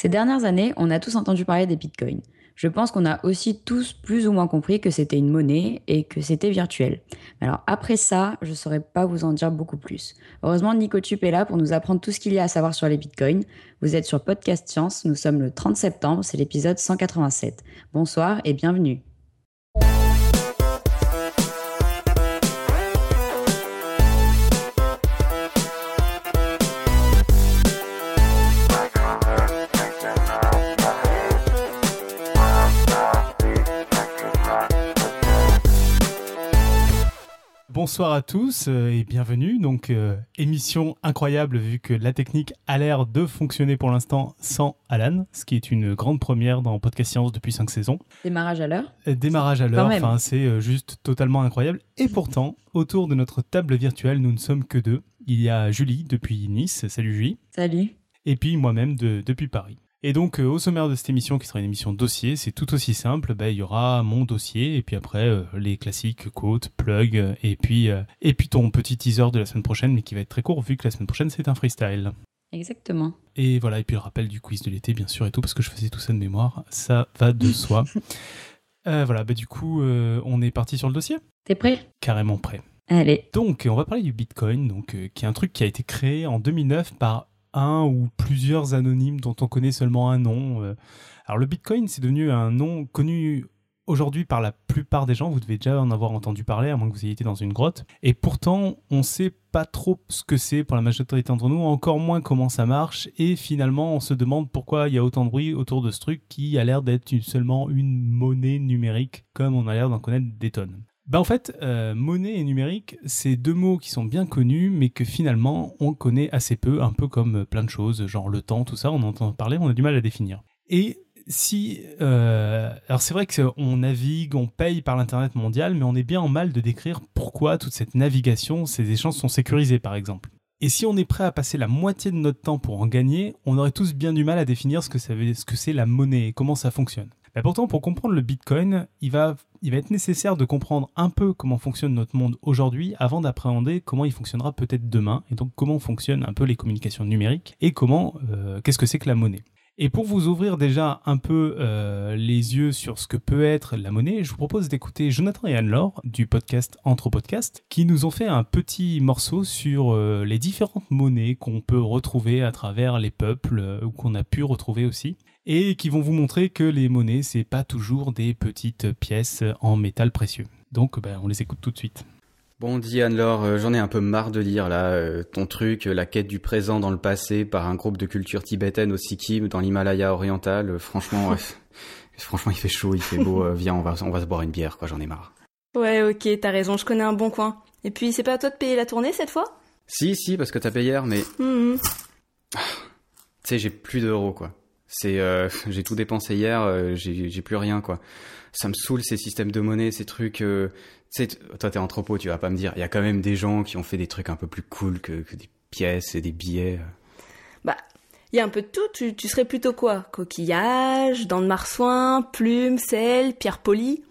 Ces dernières années, on a tous entendu parler des bitcoins. Je pense qu'on a aussi tous plus ou moins compris que c'était une monnaie et que c'était virtuel. Alors après ça, je ne saurais pas vous en dire beaucoup plus. Heureusement, Nicotube est là pour nous apprendre tout ce qu'il y a à savoir sur les bitcoins. Vous êtes sur Podcast Science, nous sommes le 30 septembre, c'est l'épisode 187. Bonsoir et bienvenue. Bonsoir à tous euh, et bienvenue. Donc, euh, émission incroyable vu que la technique a l'air de fonctionner pour l'instant sans Alan, ce qui est une grande première dans Podcast Science depuis 5 saisons. Démarrage à l'heure Euh, Démarrage à l'heure, enfin, c'est juste totalement incroyable. Et pourtant, autour de notre table virtuelle, nous ne sommes que deux. Il y a Julie depuis Nice. Salut Julie. Salut. Et puis moi-même de- depuis Paris. Et donc, euh, au sommaire de cette émission, qui sera une émission dossier, c'est tout aussi simple. Bah, il y aura mon dossier, et puis après, euh, les classiques, quotes, plug, et puis, euh, et puis ton petit teaser de la semaine prochaine, mais qui va être très court, vu que la semaine prochaine, c'est un freestyle. Exactement. Et voilà, et puis le rappel du quiz de l'été, bien sûr, et tout, parce que je faisais tout ça de mémoire, ça va de soi. Voilà, bah, du coup, on est parti sur le dossier T'es prêt? Carrément prêt. Allez. Donc, on va parler du Bitcoin, donc, qui est un truc qui a été créé en 2009 par un ou plusieurs anonymes dont on connaît seulement un nom. euh. Alors, le Bitcoin, c'est devenu un nom connu aujourd'hui par la plupart des gens. Vous devez déjà en avoir entendu parler, à moins que vous ayez été dans une grotte. Et pourtant, on sait pas trop ce que c'est pour la majorité d'entre nous, encore moins comment ça marche. Et finalement, on se demande pourquoi il y a autant de bruit autour de ce truc qui a l'air d'être seulement une monnaie numérique, comme on a l'air d'en connaître des tonnes. Ben en fait, euh, monnaie et numérique, c'est deux mots qui sont bien connus, mais que finalement on connaît assez peu, un peu comme plein de choses, genre le temps, tout ça, on entend parler, on a du mal à définir. Et si, euh, alors c'est vrai qu'on navigue, on paye par l'internet mondial, mais on est bien en mal de décrire pourquoi toute cette navigation, ces échanges sont sécurisés, par exemple. Et si on est prêt à passer la moitié de notre temps pour en gagner, on aurait tous bien du mal à définir ce que c'est la monnaie et comment ça fonctionne. Pourtant, pour comprendre le Bitcoin, il va, il va être nécessaire de comprendre un peu comment fonctionne notre monde aujourd'hui avant d'appréhender comment il fonctionnera peut-être demain, et donc comment fonctionnent un peu les communications numériques et comment, euh, qu'est-ce que c'est que la monnaie. Et pour vous ouvrir déjà un peu euh, les yeux sur ce que peut être la monnaie, je vous propose d'écouter Jonathan et Anne-Laure du podcast Entre Podcast qui nous ont fait un petit morceau sur euh, les différentes monnaies qu'on peut retrouver à travers les peuples ou qu'on a pu retrouver aussi et qui vont vous montrer que les monnaies c'est pas toujours des petites pièces en métal précieux. Donc ben, on les écoute tout de suite. Bon, dis Anne-Laure, euh, j'en ai un peu marre de lire là euh, ton truc, euh, la quête du présent dans le passé par un groupe de culture tibétaine au Sikkim dans l'Himalaya oriental. Euh, franchement, franchement, il fait chaud, il fait beau. euh, viens, on va, on va se boire une bière, quoi. J'en ai marre. Ouais, ok, t'as raison, je connais un bon coin. Et puis, c'est pas à toi de payer la tournée cette fois? Si, si, parce que t'as payé hier, mais Mhm. tu sais, j'ai plus d'euros, quoi. C'est, euh, j'ai tout dépensé hier, euh, j'ai, plus rien, quoi. Ça me saoule ces systèmes de monnaie, ces trucs. euh, toi t'es entrepôt, tu vas pas me dire. Il y a quand même des gens qui ont fait des trucs un peu plus cool que, que des pièces et des billets. Bah, il y a un peu de tout, tu, tu serais plutôt quoi? Coquillages, dents de marsouin, plumes, sel, pierres polies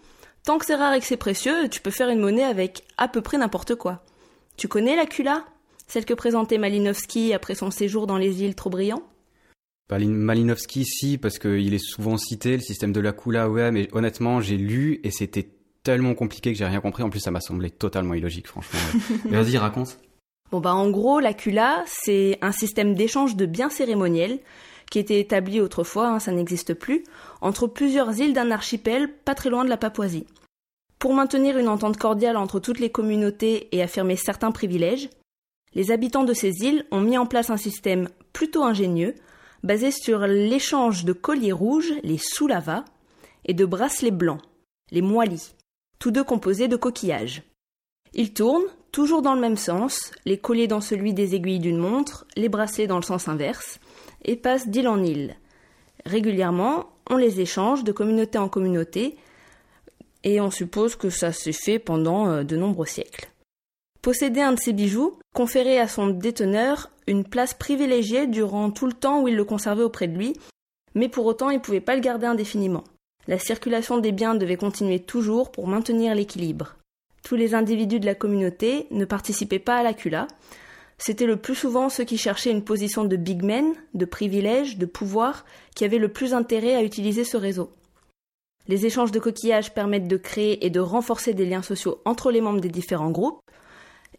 Tant que c'est rare et que c'est précieux, tu peux faire une monnaie avec à peu près n'importe quoi. Tu connais la Kula Celle que présentait Malinowski après son séjour dans les îles trop brillants Malinowski, si, parce qu'il est souvent cité, le système de la Kula, ouais, mais honnêtement, j'ai lu et c'était tellement compliqué que j'ai rien compris. En plus, ça m'a semblé totalement illogique, franchement. Vas-y, raconte. Bon bah en gros, la Kula, c'est un système d'échange de biens cérémoniels qui était établi autrefois, hein, ça n'existe plus, entre plusieurs îles d'un archipel pas très loin de la Papouasie. Pour maintenir une entente cordiale entre toutes les communautés et affirmer certains privilèges, les habitants de ces îles ont mis en place un système plutôt ingénieux, basé sur l'échange de colliers rouges, les soulava, et de bracelets blancs, les moilis, tous deux composés de coquillages. Ils tournent, toujours dans le même sens, les colliers dans celui des aiguilles d'une montre, les bracelets dans le sens inverse, et passent d'île en île. Régulièrement, on les échange de communauté en communauté, et on suppose que ça s'est fait pendant euh, de nombreux siècles. Posséder un de ces bijoux conférait à son déteneur une place privilégiée durant tout le temps où il le conservait auprès de lui, mais pour autant il ne pouvait pas le garder indéfiniment. La circulation des biens devait continuer toujours pour maintenir l'équilibre. Tous les individus de la communauté ne participaient pas à la cula, C'était le plus souvent ceux qui cherchaient une position de big men, de privilège, de pouvoir, qui avaient le plus intérêt à utiliser ce réseau. Les échanges de coquillages permettent de créer et de renforcer des liens sociaux entre les membres des différents groupes.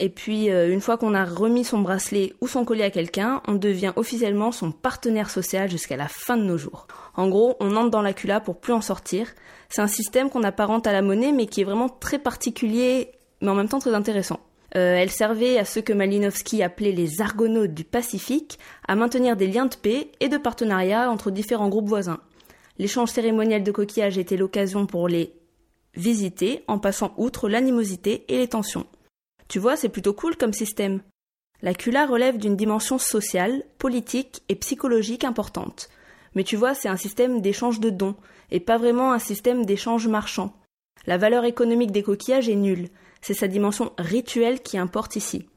Et puis, euh, une fois qu'on a remis son bracelet ou son collier à quelqu'un, on devient officiellement son partenaire social jusqu'à la fin de nos jours. En gros, on entre dans la cula pour plus en sortir. C'est un système qu'on apparente à la monnaie, mais qui est vraiment très particulier, mais en même temps très intéressant. Euh, elle servait à ceux que Malinowski appelait les argonautes du Pacifique à maintenir des liens de paix et de partenariat entre différents groupes voisins. L'échange cérémoniel de coquillages était l'occasion pour les visiter en passant outre l'animosité et les tensions. Tu vois, c'est plutôt cool comme système. La CULA relève d'une dimension sociale, politique et psychologique importante. Mais tu vois, c'est un système d'échange de dons, et pas vraiment un système d'échange marchand. La valeur économique des coquillages est nulle, c'est sa dimension rituelle qui importe ici.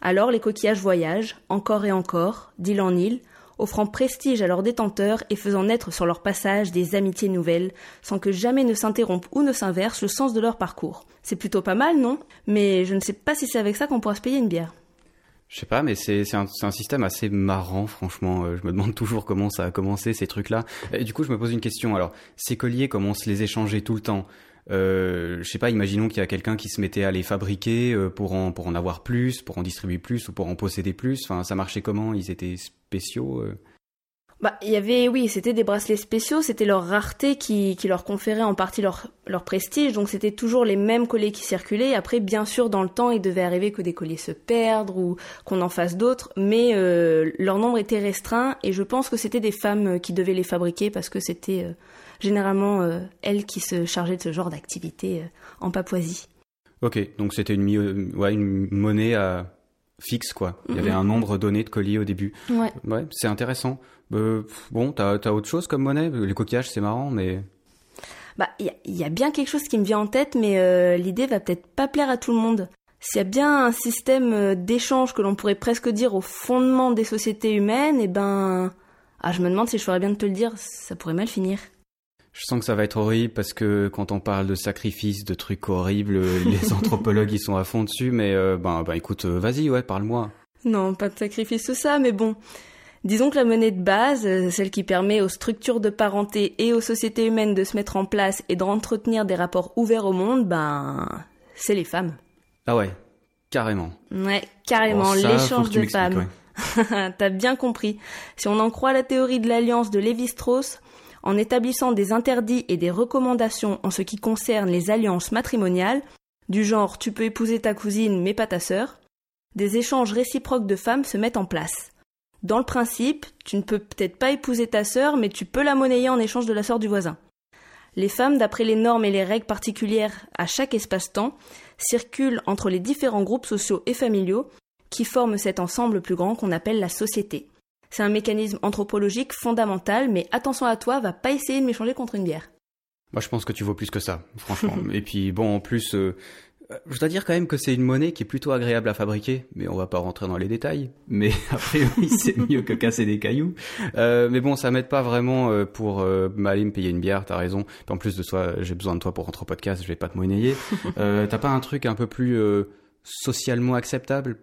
Alors les coquillages voyagent, encore et encore, d'île en île, offrant prestige à leurs détenteurs et faisant naître sur leur passage des amitiés nouvelles, sans que jamais ne s'interrompe ou ne s'inverse le sens de leur parcours. C'est plutôt pas mal, non? Mais je ne sais pas si c'est avec ça qu'on pourra se payer une bière. Je sais pas, mais c'est un, système assez marrant, franchement. Euh, je me demande toujours comment ça a commencé, ces trucs-là. Du coup, je me pose une question. Alors, ces colliers, comment se les échangeait tout le temps? Euh, je sais pas, imaginons qu'il y a quelqu'un qui se mettait à les fabriquer euh, pour en pour en avoir plus, pour en distribuer plus ou pour en posséder plus. Enfin, ça marchait comment? Ils étaient spéciaux euh? Bah, il y avait, oui, c'était des bracelets spéciaux. C'était leur rareté qui, qui leur conférait en partie leur leur prestige. Donc c'était toujours les mêmes colliers qui circulaient. Après, bien sûr, dans le temps, il devait arriver que des colliers se perdent ou qu'on en fasse d'autres, mais euh, leur nombre était restreint. Et je pense que c'était des femmes qui devaient les fabriquer parce que c'était généralement euh, elle qui se chargeait de ce genre d'activité euh, en Papouasie. Ok, donc c'était une, euh, une monnaie fixe, quoi. Il y avait un nombre donné de colis au début. Ouais. Ouais, c'est intéressant. bon, t'as as autre chose comme monnaie? Les coquillages, c'est marrant, mais... Bah, il y, a bien quelque chose qui me vient en tête, mais l'idée va peut-être pas plaire à tout le monde. S'il y a bien un système d'échange que l'on pourrait presque dire au fondement des sociétés humaines, et eh ben... Ah, je me demande si je ferais bien de te le dire, ça pourrait mal finir. Je sens que ça va être horrible parce que quand on parle de sacrifices, de trucs horribles, les anthropologues ils sont à fond dessus. Mais euh, ben, ben écoute, euh, vas-y, ouais, parle-moi. Non, pas de sacrifice tout ça, mais bon. Disons que la monnaie de base, euh, celle qui permet aux structures de parenté et aux sociétés humaines de se mettre en place et d'entretenir des rapports ouverts au monde, ben, c'est les femmes. Ah ouais, carrément. Ouais, carrément, l'échange de femmes. T'as bien compris. Si on en croit la théorie de l'alliance de Lévi-Strauss, en établissant des interdits et des recommandations en ce qui concerne les alliances matrimoniales, du genre tu peux épouser ta cousine mais pas ta sœur, des échanges réciproques de femmes se mettent en place. Dans le principe, tu ne peux peut-être pas épouser ta sœur, mais tu peux la monnayer en échange de la sœur du voisin. Les femmes, d'après les normes et les règles particulières à chaque espace-temps, circulent entre les différents groupes sociaux et familiaux qui forment cet ensemble plus grand qu'on appelle la société. C'est un mécanisme anthropologique fondamental, mais attention à toi, va pas essayer de m'échanger contre une bière. Moi, je pense que tu vaux plus que ça, franchement. Et puis, bon, en plus, euh, je dois dire quand même que c'est une monnaie qui est plutôt agréable à fabriquer, mais on va pas rentrer dans les détails. Mais après, oui, c'est mieux que casser des cailloux. Euh, mais bon, ça m'aide pas vraiment euh, pour m'aller me payer une bière, t'as raison. en plus de toi, j'ai besoin de toi pour rentrer au podcast, je vais pas te monnayer. t'as pas un truc un peu plus socialement acceptable?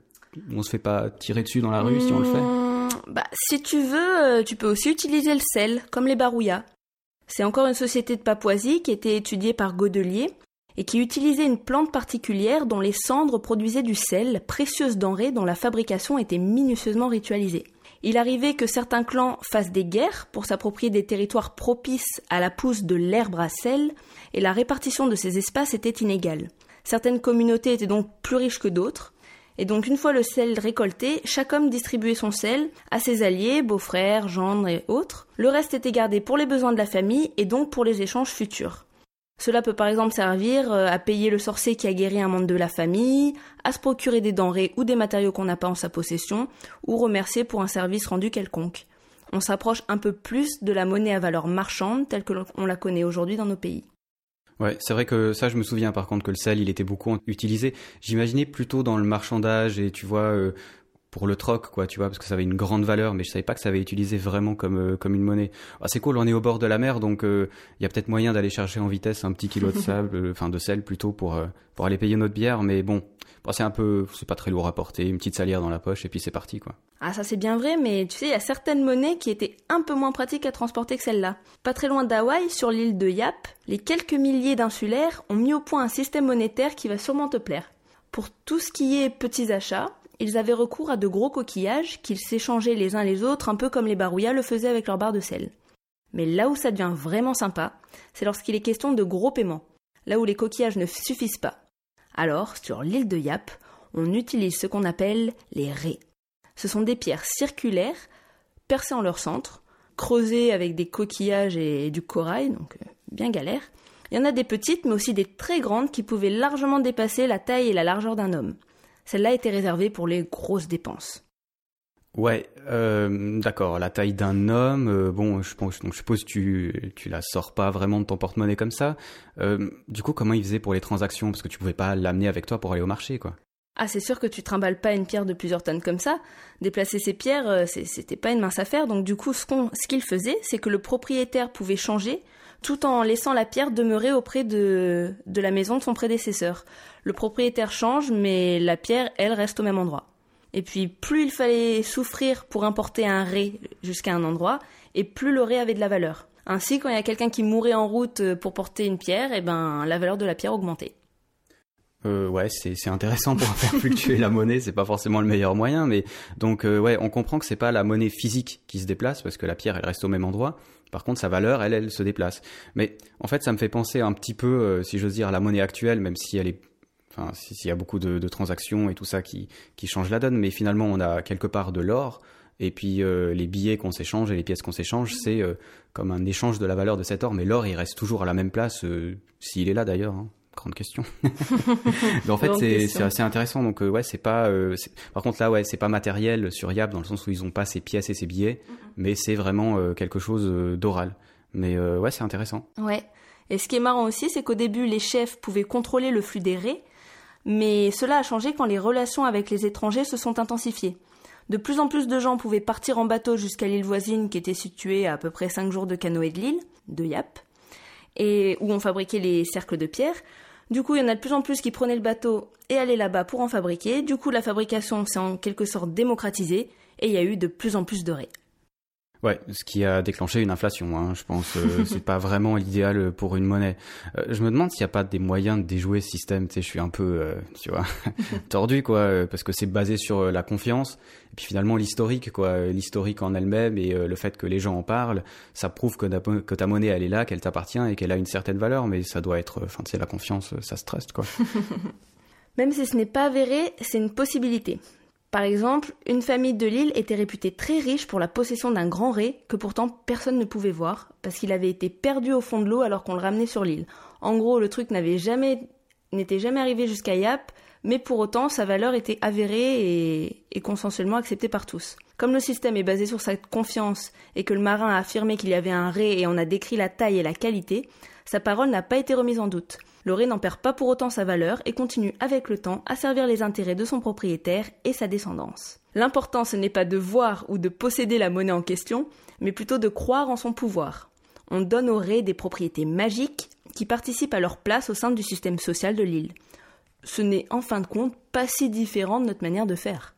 On se fait pas tirer dessus dans la rue si on le fait? Mmh, bah, si tu veux, euh, tu peux aussi utiliser le sel, comme les barouillas. C'est encore une société de Papouasie qui était étudiée par Godelier et qui utilisait une plante particulière dont les cendres produisaient du sel, précieuse denrée dont la fabrication était minutieusement ritualisée. Il arrivait que certains clans fassent des guerres pour s'approprier des territoires propices à la pousse de l'herbe à sel, et la répartition de ces espaces était inégale. Certaines communautés étaient donc plus riches que d'autres, et donc une fois le sel récolté, chaque homme distribuait son sel à ses alliés, beaux-frères, gendres et autres. Le reste était gardé pour les besoins de la famille et donc pour les échanges futurs. Cela peut par exemple servir euh, à payer le sorcier qui a guéri un membre de la famille, à se procurer des denrées ou des matériaux qu'on n'a pas en sa possession, ou remercier pour un service rendu quelconque. On s'approche un peu plus de la monnaie à valeur marchande telle que l'on la connaît aujourd'hui dans nos pays. Ouais, c'est vrai que ça, je me souviens par contre que le sel, il était beaucoup utilisé. J'imaginais plutôt dans le marchandage et tu vois, euh, pour le troc, quoi, tu vois, parce que ça avait une grande valeur, mais je savais pas que ça avait été utilisé vraiment comme, euh, comme une monnaie. Ah, c'est cool, on est au bord de la mer, donc il y a peut-être moyen d'aller chercher en vitesse un petit kilo de sable, enfin de sel plutôt, pour, pour aller payer notre bière, mais bon, c'est un peu, c'est pas très lourd à porter, une petite salière dans la poche, et puis c'est parti, quoi. Ah, ça c'est bien vrai, mais tu sais, il y a certaines monnaies qui étaient un peu moins pratiques à transporter que celle-là. Pas très loin d'Hawaï, sur l'île de Yap, les quelques milliers d'insulaires ont mis au point un système monétaire qui va sûrement te plaire. Pour tout ce qui est petits achats, ils avaient recours à de gros coquillages qu'ils s'échangeaient les uns les autres, un peu comme les barouillas le faisaient avec leurs barres de sel. Mais là où ça devient vraiment sympa, c'est lorsqu'il est question de gros paiements, là où les coquillages ne suffisent pas. Alors, sur l'île de Yap, on utilise ce qu'on appelle les raies. Ce sont des pierres circulaires, percées en leur centre, creusées avec des coquillages et du corail, donc euh, bien galère. Il y en a des petites, mais aussi des très grandes qui pouvaient largement dépasser la taille et la largeur d'un homme. Celle-là était réservée pour les grosses dépenses. Ouais, euh, d'accord. La taille d'un homme, euh, bon, je pense, donc je suppose tu tu la sors pas vraiment de ton porte-monnaie comme ça. Euh, du coup, comment il faisait pour les transactions? Parce que tu pouvais pas l'amener avec toi pour aller au marché, quoi. Ah, c'est sûr que tu trimbales pas une pierre de plusieurs tonnes comme ça. Déplacer ces pierres, c'était pas une mince affaire. Donc du coup, ce qu'on, ce qu'il faisait, c'est que le propriétaire pouvait changer tout en laissant la pierre demeurer auprès de, de la maison de son prédécesseur. Le propriétaire change, mais la pierre, elle, reste au même endroit. Et puis, plus il fallait souffrir pour importer un ré jusqu'à un endroit, et plus le ré avait de la valeur. Ainsi, quand il y a quelqu'un qui mourait en route pour porter une pierre, et eh ben, la valeur de la pierre augmentait. Euh, ouais, c'est intéressant pour faire fluctuer la monnaie. C'est pas forcément le meilleur moyen, mais donc euh, ouais, on comprend que c'est pas la monnaie physique qui se déplace parce que la pierre elle reste au même endroit. Par contre, sa valeur, elle, elle se déplace. Mais en fait, ça me fait penser un petit peu, euh, si j'ose dire, à la monnaie actuelle, même si elle est Enfin, s'il y a beaucoup de, transactions et tout ça qui, qui change la donne, mais finalement, on a quelque part de l'or, et puis euh, les billets qu'on s'échange et les pièces qu'on s'échange, c'est euh, comme un échange de la valeur de cet or, mais l'or, il reste toujours à la même place, s'il est là d'ailleurs. Hein. Grande question. mais en fait, c'est assez intéressant. Donc, ouais, c'est pas. par contre, là, ouais, c'est pas matériel sur Yap dans le sens où ils ont pas ces pièces et ces billets, mais c'est vraiment quelque chose d'oral. Mais ouais, c'est intéressant. Ouais. Et ce qui est marrant aussi, c'est qu'au début, les chefs pouvaient contrôler le flux des raies, mais cela a changé quand les relations avec les étrangers se sont intensifiées. De plus en plus de gens pouvaient partir en bateau jusqu'à l'île voisine qui était située à à peu près 5 jours de canoë de l'île, de Yap, et où on fabriquait les cercles de pierre. Du coup, il y en a de plus en plus qui prenaient le bateau et allaient là-bas pour en fabriquer. Du coup, la fabrication s'est en quelque sorte démocratisée et il y a eu de plus en plus de raies. Ouais, ce qui a déclenché une inflation, hein, je pense. Euh, c'est pas vraiment l'idéal pour une monnaie. Euh, je me demande s'il n'y a pas des moyens de déjouer ce système. Tu sais, je suis un peu, euh, tu vois, tordu, quoi, parce que c'est basé sur la confiance. Et puis finalement, l'historique, quoi, l'historique en elle-même et le fait que les gens en parlent, ça prouve que, que ta monnaie, elle est là, qu'elle t'appartient et qu'elle a une certaine valeur. Mais ça doit être, enfin, tu sais, la confiance, ça se trust, quoi. Même si ce n'est pas avéré, c'est une possibilité. Par exemple, une famille de l'île était réputée très riche pour la possession d'un grand ré que pourtant personne ne pouvait voir parce qu'il avait été perdu au fond de l'eau alors qu'on le ramenait sur l'île. En gros, le truc n'avait jamais n'était jamais arrivé jusqu'à Yap, mais pour autant sa valeur était avérée et, et, consensuellement acceptée par tous. Comme le système est basé sur cette confiance et que le marin a affirmé qu'il y avait un ré et en a décrit la taille et la qualité, sa parole n'a pas été remise en doute. Le ré n'en perd pas pour autant sa valeur et continue avec le temps à servir les intérêts de son propriétaire et sa descendance. L'important ce n'est pas de voir ou de posséder la monnaie en question, mais plutôt de croire en son pouvoir. On donne au ré des propriétés magiques qui participent à leur place au sein du système social de l'île. Ce n'est en fin de compte pas si différent de notre manière de faire.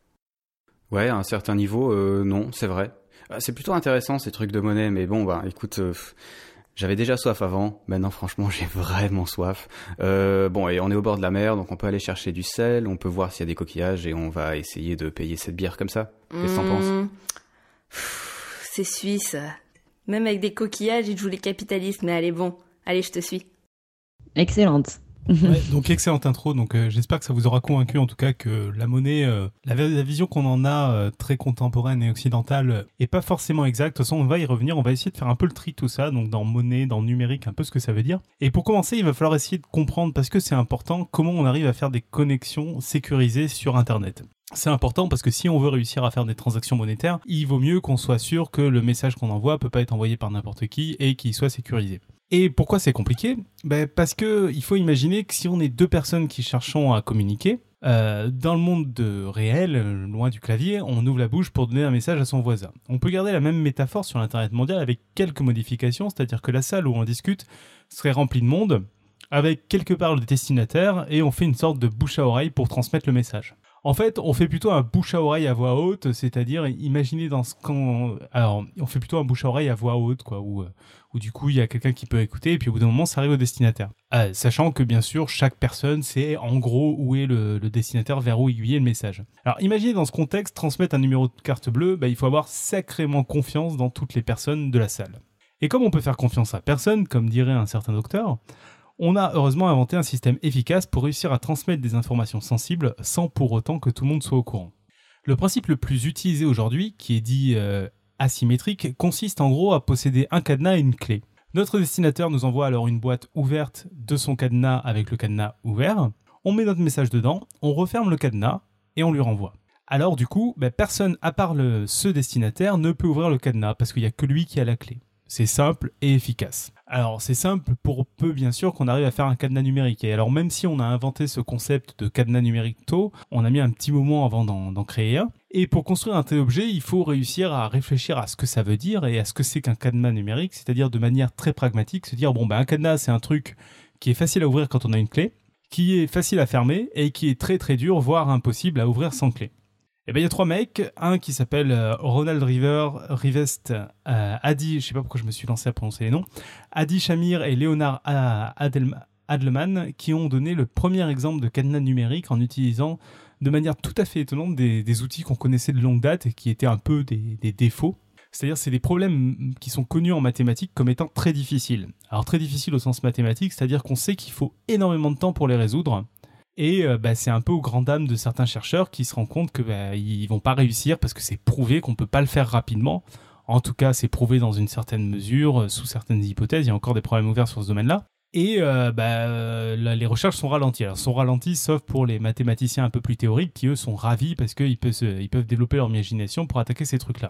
Ouais, à un certain niveau, euh, non, c'est vrai. Euh, c'est plutôt intéressant ces trucs de monnaie, mais bon, bah écoute, euh, j'avais déjà soif avant, maintenant franchement j'ai vraiment soif. Euh, bon et on est au bord de la mer, donc on peut aller chercher du sel, on peut voir s'il y a des coquillages et on va essayer de payer cette bière comme ça. Qu'est-ce que t'en penses mmh. C'est suisse. Même avec des coquillages, ils jouent les capitalistes, mais allez bon, allez je te suis. Excellente. Donc excellente intro. Donc euh, j'espère que ça vous aura convaincu en tout cas que la monnaie, euh, la, vision qu'on en a euh, très contemporaine et occidentale est pas forcément exacte. De toute façon, on va y revenir. On va essayer de faire un peu le tri tout ça. Donc dans monnaie, dans numérique, un peu ce que ça veut dire. Et pour commencer, il va falloir essayer de comprendre parce que c'est important comment on arrive à faire des connexions sécurisées sur Internet. C'est important parce que si on veut réussir à faire des transactions monétaires, il vaut mieux qu'on soit sûr que le message qu'on envoie peut pas être envoyé par n'importe qui et qu'il soit sécurisé. Et pourquoi c'est compliqué? Ben Parce que il faut imaginer que si on est deux personnes qui cherchons à communiquer, Euh, dans le monde de réel, loin du clavier, on ouvre la bouche pour donner un message à son voisin. On peut garder la même métaphore sur l'Internet mondial avec quelques modifications, c'est-à-dire que la salle où on discute serait remplie de monde, avec quelque part le destinataire, et on fait une sorte de bouche à oreille pour transmettre le message. En fait, on fait plutôt un bouche à oreille à voix haute, c'est-à-dire, imaginez dans ce quand, alors, on fait plutôt un bouche à oreille à voix haute, quoi, où, euh, du coup il y a quelqu'un qui peut écouter, et puis au bout d'un moment, ça arrive au destinataire. Euh, sachant que bien sûr, chaque personne sait en gros où est le, le destinataire, vers où aiguiller le message. Alors, imaginez dans ce contexte, transmettre un numéro de carte bleue, bah, il faut avoir sacrément confiance dans toutes les personnes de la salle. Et comme on peut faire confiance à personne, comme dirait un certain docteur, on a heureusement inventé un système efficace pour réussir à transmettre des informations sensibles sans pour autant que tout le monde soit au courant. Le principe le plus utilisé aujourd'hui, qui est dit euh, asymétrique, consiste en gros à posséder un cadenas et une clé. Notre destinateur nous envoie alors une boîte ouverte de son cadenas avec le cadenas ouvert. On met notre message dedans, on referme le cadenas et on lui renvoie. Alors du coup, ben, personne à part ce destinataire ne peut ouvrir le cadenas parce qu'il n'y a que lui qui a la clé. C'est simple et efficace. Alors c'est simple pour peu bien sûr qu'on arrive à faire un cadenas numérique. Et alors même si on a inventé ce concept de cadenas numérique tôt, on a mis un petit moment avant d'en créer un. Et pour construire un tel objet, il faut réussir à réfléchir à ce que ça veut dire et à ce que c'est qu'un cadenas numérique, c'est-à-dire de manière très pragmatique, se dire bon ben un cadenas c'est un truc qui est facile à ouvrir quand on a une clé, qui est facile à fermer et qui est très très dur, voire impossible à ouvrir sans clé. Et eh ben il y a trois mecs, un qui s'appelle euh, Ronald River, Rivest, euh, Adi, je sais pas pourquoi je me suis lancé à prononcer les noms, Adi Shamir et Leonard Adleman, qui ont donné le premier exemple de cadenas numérique en utilisant de manière tout à fait étonnante des, outils qu'on connaissait de longue date et qui étaient un peu des, des défauts. C'est-à-dire c'est des problèmes qui sont connus en mathématiques comme étant très difficiles. Alors très difficiles au sens mathématique, c'est-à-dire qu'on sait qu'il faut énormément de temps pour les résoudre et euh, bah, c'est un peu aux grandes dames de certains chercheurs qui se rendent compte que bah, ils vont pas réussir parce que c'est prouvé qu'on peut pas le faire rapidement. En tout cas, c'est prouvé dans une certaine mesure, euh, sous certaines hypothèses. Il y a encore des problèmes ouverts sur ce domaine-là. Et euh, bah, les recherches sont ralenties. Alors, sont ralenties, sauf pour les mathématiciens un peu plus théoriques, qui eux sont ravis parce qu'ils peuvent, ils peuvent développer leur imagination pour attaquer ces trucs-là.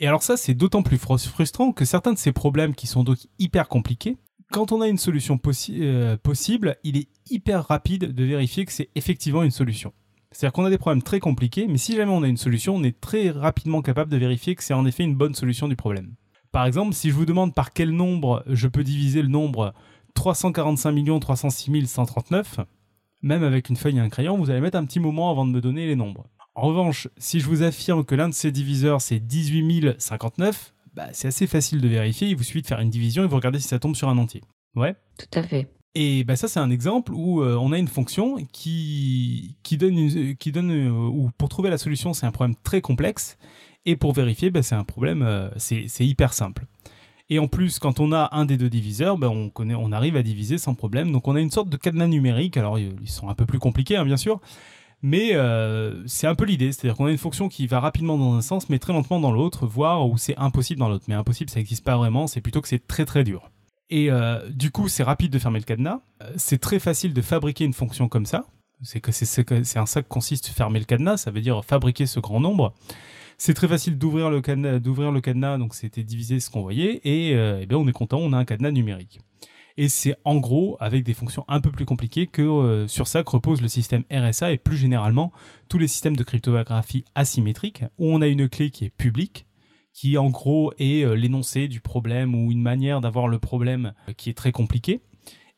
Et alors ça, c'est d'autant plus frustrant que certains de ces problèmes qui sont donc hyper compliqués, quand on a une solution euh, possible, il est hyper rapide de vérifier que c'est effectivement une solution. C'est-à-dire qu'on a des problèmes très compliqués, mais si jamais on a une solution, on est très rapidement capable de vérifier que c'est en effet une bonne solution du problème. Par exemple, si je vous demande par quel nombre je peux diviser le nombre 345 306 139, même avec une feuille et un crayon, vous allez mettre un petit moment avant de me donner les nombres. En revanche, si je vous affirme que l'un de ces diviseurs c'est 18 059, bah, c'est assez facile de vérifier. Il vous suffit de faire une division et vous regardez si ça tombe sur un entier. Ouais. Tout à fait. Et bah ça c'est un exemple où euh, on a une fonction qui qui donne qui donne euh, où pour trouver la solution c'est un problème très complexe et pour vérifier bah, c'est un problème euh, c'est hyper simple. Et en plus quand on a un des deux diviseurs bah, on connaît on arrive à diviser sans problème donc on a une sorte de cadenas numérique alors ils sont un peu plus compliqués hein, bien sûr mais euh, c'est un peu l'idée, c'est-à-dire qu'on a une fonction qui va rapidement dans un sens, mais très lentement dans l'autre, voire où c'est impossible dans l'autre. Mais impossible, ça n'existe pas vraiment, c'est plutôt que c'est très très dur. Et euh, du coup, c'est rapide de fermer le cadenas. Euh, c'est très facile de fabriquer une fonction comme ça. C'est c'est un ça que consiste fermer le cadenas, ça veut dire fabriquer ce grand nombre. C'est très facile d'ouvrir le cadenas, le cadenas, donc c'était diviser ce qu'on voyait, et, et eh bien on est content, on a un cadenas numérique. Et c'est en gros avec des fonctions un peu plus compliquées que euh, sur ça que repose le système RSA et plus généralement tous les systèmes de cryptographie asymétrique où on a une clé qui est publique qui en gros est euh, l'énoncé du problème ou une manière d'avoir le problème euh, qui est très compliqué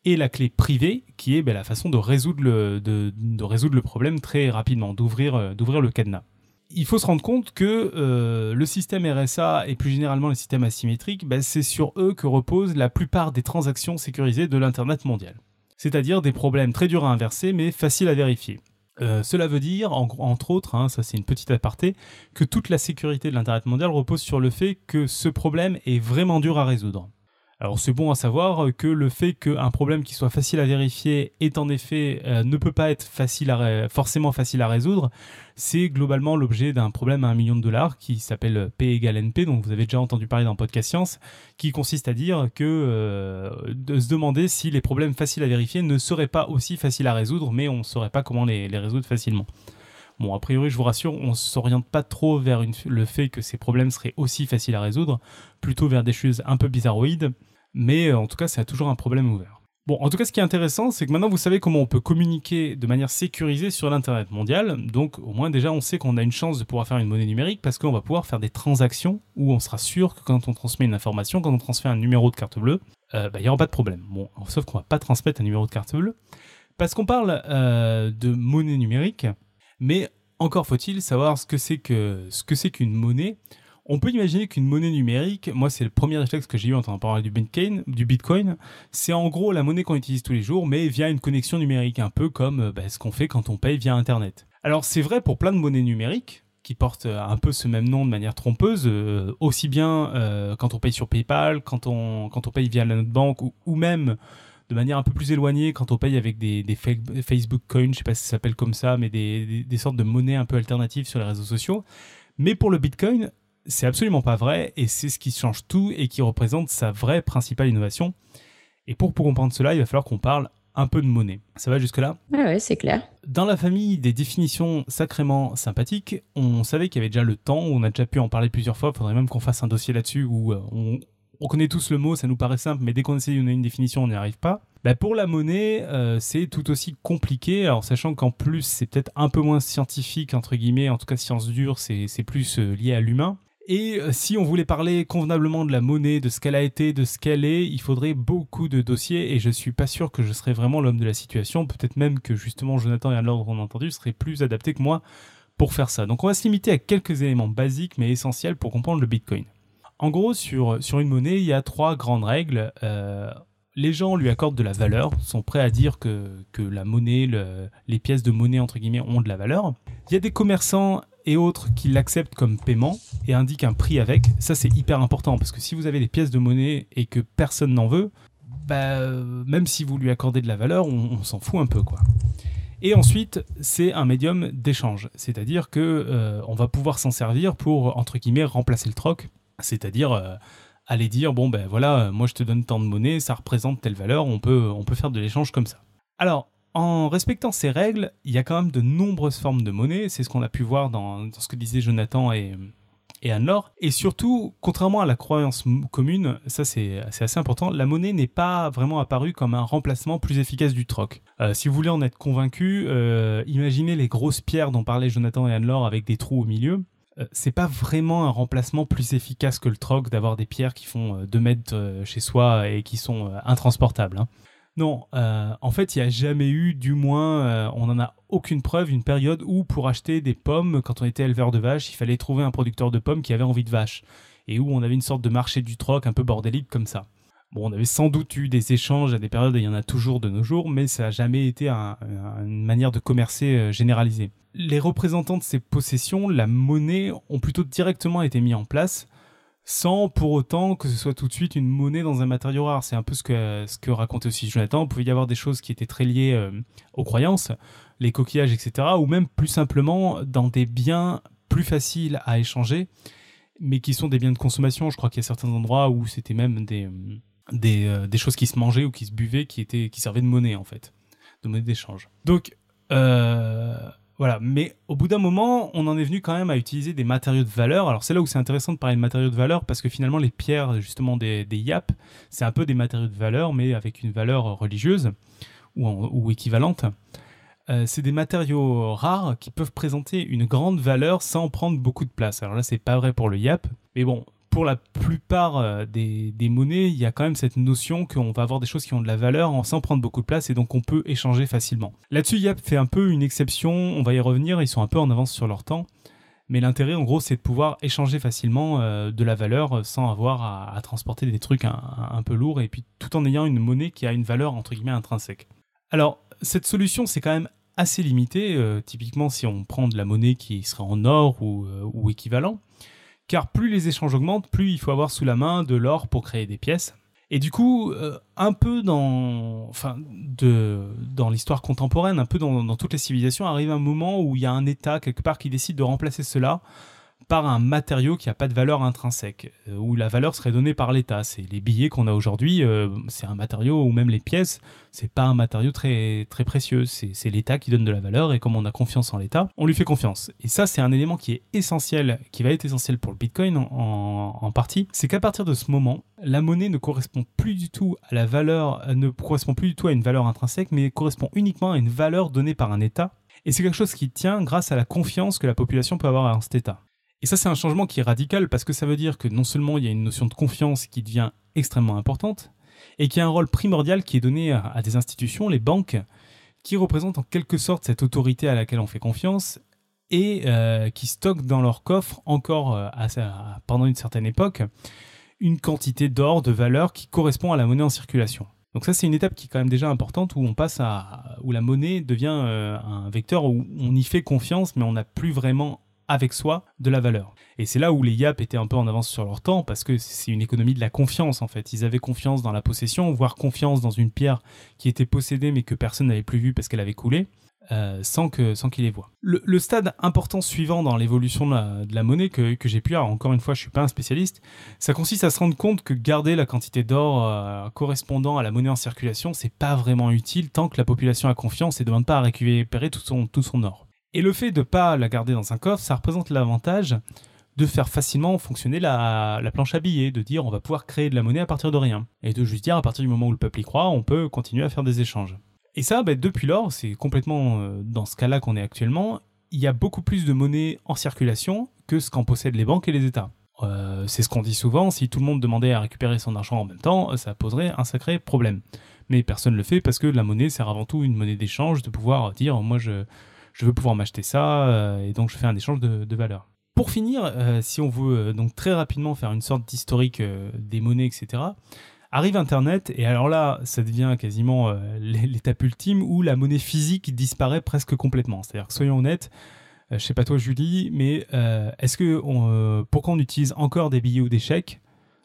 et la clé privée qui est ben, la façon de résoudre le, de, résoudre le problème très rapidement, d'ouvrir d'ouvrir le cadenas il faut se rendre compte que euh, le système RSA et plus généralement les systèmes asymétriques, ben, c'est sur eux que reposent la plupart des transactions sécurisées de l'Internet mondial. C'est-à-dire des problèmes très durs à inverser mais faciles à vérifier. Euh, cela veut dire, entre autres, hein, ça c'est une petite aparté, que toute la sécurité de l'Internet mondial repose sur le fait que ce problème est vraiment dur à résoudre. Alors c'est bon à savoir que le fait qu'un problème qui soit facile à vérifier est en effet euh, ne peut pas être facile forcément facile à résoudre, c'est globalement l'objet d'un problème à un million de dollars qui s'appelle P égale NP, donc vous avez déjà entendu parler dans Podcast Science, qui consiste à dire que euh, de se demander si les problèmes faciles à vérifier ne seraient pas aussi faciles à résoudre, mais on ne saurait pas comment les, résoudre facilement. Bon, a priori, je vous rassure, on ne s'oriente pas trop vers le fait que ces problèmes seraient aussi faciles à résoudre, plutôt vers des choses un peu bizarroïdes, mais euh, en tout cas, c'est toujours un problème ouvert. Bon, en tout cas, ce qui est intéressant, c'est que maintenant vous savez comment on peut communiquer de manière sécurisée sur l'Internet mondial. Donc, au moins, déjà, on sait qu'on a une chance de pouvoir faire une monnaie numérique parce qu'on va pouvoir faire des transactions où on sera sûr que quand on transmet une information, quand on transfère un numéro de carte bleue, euh, bah, il n'y aura pas de problème. Bon, sauf qu'on va pas transmettre un numéro de carte bleue parce qu'on parle euh, de monnaie numérique, mais encore faut-il savoir ce que c'est qu'une monnaie. On peut imaginer qu'une monnaie numérique, moi c'est le premier réflexe que j'ai eu en entendant parler du Bitcoin, du Bitcoin, c'est en gros la monnaie qu'on utilise tous les jours, mais via une connexion numérique, un peu comme euh, bah, ce qu'on fait quand on paye via Internet. Alors c'est vrai pour plein de monnaies numériques, qui portent euh, un peu ce même nom de manière trompeuse, euh, aussi bien quand on paye sur PayPal, quand on, quand on paye via la note banque, ou, même de manière un peu plus éloignée quand on paye avec des, Facebook Coins, je sais pas si ça s'appelle comme ça, mais des, des sortes de monnaies un peu alternatives sur les réseaux sociaux. Mais pour le Bitcoin, c'est absolument pas vrai et c'est ce qui change tout et qui représente sa vraie principale innovation. Et pour, comprendre cela, il va falloir qu'on parle un peu de monnaie. Ça va jusque-là? Ouais, ouais, c'est clair. Dans la famille des définitions sacrément sympathiques, on savait qu'il y avait déjà le temps, on a déjà pu en parler plusieurs fois, il faudrait même qu'on fasse un dossier là-dessus où euh, on, connaît tous le mot, ça nous paraît simple, mais dès qu'on essaie de donner une définition, on n'y arrive pas. Bah pour la monnaie, euh, c'est tout aussi compliqué, alors sachant qu'en plus c'est peut-être un peu moins scientifique, entre guillemets, en tout cas science dure, c'est plus euh, lié à l'humain. Et euh, si on voulait parler convenablement de la monnaie, de ce qu'elle a été, de ce qu'elle est, il faudrait beaucoup de dossiers et je suis pas sûr que je serais vraiment l'homme de la situation. Peut-être même que justement Jonathan et l'ordre on a entendu seraient plus adaptés que moi pour faire ça. Donc on va se limiter à quelques éléments basiques mais essentiels pour comprendre le Bitcoin. En gros, sur, sur une monnaie, il y a trois grandes règles. Euh, les gens lui accordent de la valeur, sont prêts à dire que, que la monnaie, les pièces de monnaie entre guillemets ont de la valeur. Il y a des commerçants et autres qui l'acceptent comme paiement et indiquent un prix avec. Ça, c'est hyper important parce que si vous avez des pièces de monnaie et que personne n'en veut, bah, même si vous lui accordez de la valeur, on, s'en fout un peu, quoi. Et ensuite, c'est un médium d'échange, c'est-à-dire que euh, on va pouvoir s'en servir pour entre guillemets remplacer le troc, c'est-à-dire euh, aller dire bon ben voilà, moi je te donne tant de monnaie, ça représente telle valeur, on peut on peut faire de l'échange comme ça. Alors en respectant ces règles, il y a quand même de nombreuses formes de monnaie. C'est ce qu'on a pu voir dans, ce que disaient Jonathan et, et Anne-Laure. Et surtout, contrairement à la croyance commune, ça c'est assez important, la monnaie n'est pas vraiment apparue comme un remplacement plus efficace du troc. Euh, si vous voulez en être convaincu, euh, imaginez les grosses pierres dont parlaient Jonathan et Anne-Laure avec des trous au milieu. Euh, c'est pas vraiment un remplacement plus efficace que le troc d'avoir des pierres qui font 2 mètres chez soi et qui sont intransportables. Hein. Non, euh, en fait, il n'y a jamais eu, du moins, euh, on n'en a aucune preuve, une période où pour acheter des pommes, quand on était éleveur de vaches, il fallait trouver un producteur de pommes qui avait envie de vaches. Et où on avait une sorte de marché du troc un peu bordélique comme ça. Bon, on avait sans doute eu des échanges à des périodes, et il y en a toujours de nos jours, mais ça n'a jamais été une manière de commercer euh, généralisée. Les représentants de ces possessions, la monnaie, ont plutôt directement été mis en place sans pour autant que ce soit tout de suite une monnaie dans un matériau rare. C'est un peu ce que, ce que racontait aussi Jonathan. Il pouvait y avoir des choses qui étaient très liées euh, aux croyances, les coquillages, etc. Ou même plus simplement dans des biens plus faciles à échanger, mais qui sont des biens de consommation. Je crois qu'il y a certains endroits où c'était même des, euh, euh, des, choses qui se mangeaient ou qui se buvaient qui, étaient, qui servaient de monnaie en fait, de monnaie d'échange. Donc, voilà, mais au bout d'un moment, on en est venu quand même à utiliser des matériaux de valeur. Alors c'est là où c'est intéressant de parler de matériaux de valeur parce que finalement les pierres justement des, des c'est un peu des matériaux de valeur mais avec une valeur religieuse ou, ou équivalente. Euh, c'est des matériaux rares qui peuvent présenter une grande valeur sans prendre beaucoup de place. Alors là, c'est pas vrai pour le YAP, mais bon, pour la plupart euh, des, monnaies, il y a quand même cette notion qu'on va avoir des choses qui ont de la valeur sans prendre beaucoup de place et donc on peut échanger facilement. Là-dessus, Yap fait un peu une exception, on va y revenir, ils sont un peu en avance sur leur temps. Mais l'intérêt, en gros, c'est de pouvoir échanger facilement euh, de la valeur sans avoir à, transporter des trucs un, peu lourds et puis tout en ayant une monnaie qui a une valeur entre guillemets intrinsèque. Alors, cette solution, c'est quand même assez limité. Euh, typiquement, si on prend de la monnaie qui serait en or ou équivalent, car plus les échanges augmentent, plus il faut avoir sous la main de l'or pour créer des pièces. Et du coup, euh, un peu dans, dans l'histoire contemporaine, un peu dans, toutes les civilisations, arrive un moment où il y a un État quelque part qui décide de remplacer cela par un matériau qui n'a pas de valeur intrinsèque, euh, où la valeur serait donnée par l'État. C'est les billets qu'on a aujourd'hui, euh, c'est un matériau, ou même les pièces, c'est pas un matériau très, très précieux. C'est l'État qui donne de la valeur, et comme on a confiance en l'État, on lui fait confiance. Et ça, c'est un élément qui est essentiel, qui va être essentiel pour le Bitcoin en, en partie, c'est qu'à partir de ce moment, la monnaie ne correspond plus du tout à la valeur, ne correspond plus du tout à une valeur intrinsèque, mais correspond uniquement à une valeur donnée par un État. Et c'est quelque chose qui tient grâce à la confiance que la population peut avoir en cet État. Et ça, c'est un changement qui est radical parce que ça veut dire que non seulement il y a une notion de confiance qui devient extrêmement importante, et qu'il y a un rôle primordial qui est donné à, des institutions, les banques, qui représentent en quelque sorte cette autorité à laquelle on fait confiance et euh, qui stockent dans leur coffre encore euh, pendant une certaine époque une quantité d'or, de valeur qui correspond à la monnaie en circulation. Donc ça, c'est une étape qui est quand même déjà importante où on passe où la monnaie devient euh, un vecteur où on y fait confiance, mais on n'a plus vraiment avec soi de la valeur. Et c'est là où les Yap étaient un peu en avance sur leur temps, parce que c'est une économie de la confiance en fait. Ils avaient confiance dans la possession, voire confiance dans une pierre qui était possédée mais que personne n'avait plus vue parce qu'elle avait coulé. Euh, sans que sans qu'ils les voient. Le, stade important suivant dans l'évolution de, la, monnaie que, que j'ai pu avoir, encore une fois je suis pas un spécialiste, ça consiste à se rendre compte que garder la quantité d'or euh, correspondant à la monnaie en circulation, c'est pas vraiment utile tant que la population a confiance et ne demande pas à récupérer tout son, tout son or. Et le fait de ne pas la garder dans un coffre, ça représente l'avantage de faire facilement fonctionner la, planche à billets, de dire on va pouvoir créer de la monnaie à partir de rien. Et de juste dire à partir du moment où le peuple y croit, on peut continuer à faire des échanges. Et ça, ben, depuis lors, c'est complètement euh, dans ce cas-là qu'on est actuellement, il y a beaucoup plus de monnaie en circulation que ce qu'en possèdent les banques et les États. Euh, c'est ce qu'on dit souvent, si tout le monde demandait à récupérer son argent en même temps, ça poserait un sacré problème. Mais personne ne le fait parce que la monnaie sert avant tout une monnaie d'échange, de pouvoir dire moi je, je veux pouvoir m'acheter ça, euh, et donc je fais un échange de, de valeur. Pour finir, euh, si on veut euh, donc très rapidement faire une sorte d'historique des monnaies, etc., arrive Internet, et alors là, ça devient quasiment l'étape ultime où la monnaie physique disparaît presque complètement. C'est-à-dire que soyons honnêtes, je sais pas toi Julie, mais est-ce que pourquoi on utilise encore des billets ou des chèques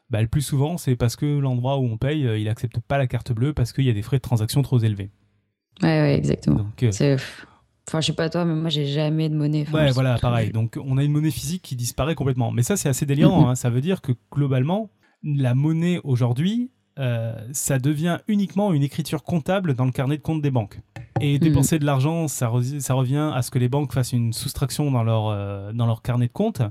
bah, Le plus souvent, c'est parce que l'endroit où on paye, il accepte pas la carte bleue parce qu'il y a des frais de transaction trop élevés. Ouais, ouais exactement. Donc, Enfin, je sais pas toi, mais moi, j'ai jamais de monnaie. ouais, voilà, pareil. Donc, on a une monnaie physique qui disparaît complètement. Mais ça, c'est assez délirant. Hein. Ça veut dire que globalement, la monnaie aujourd'hui, euh, ça devient uniquement une écriture comptable dans le carnet de compte des banques. Et mm. dépenser de l'argent, ça, ça, revient à ce que les banques fassent une soustraction dans leur, euh, dans leur carnet de compte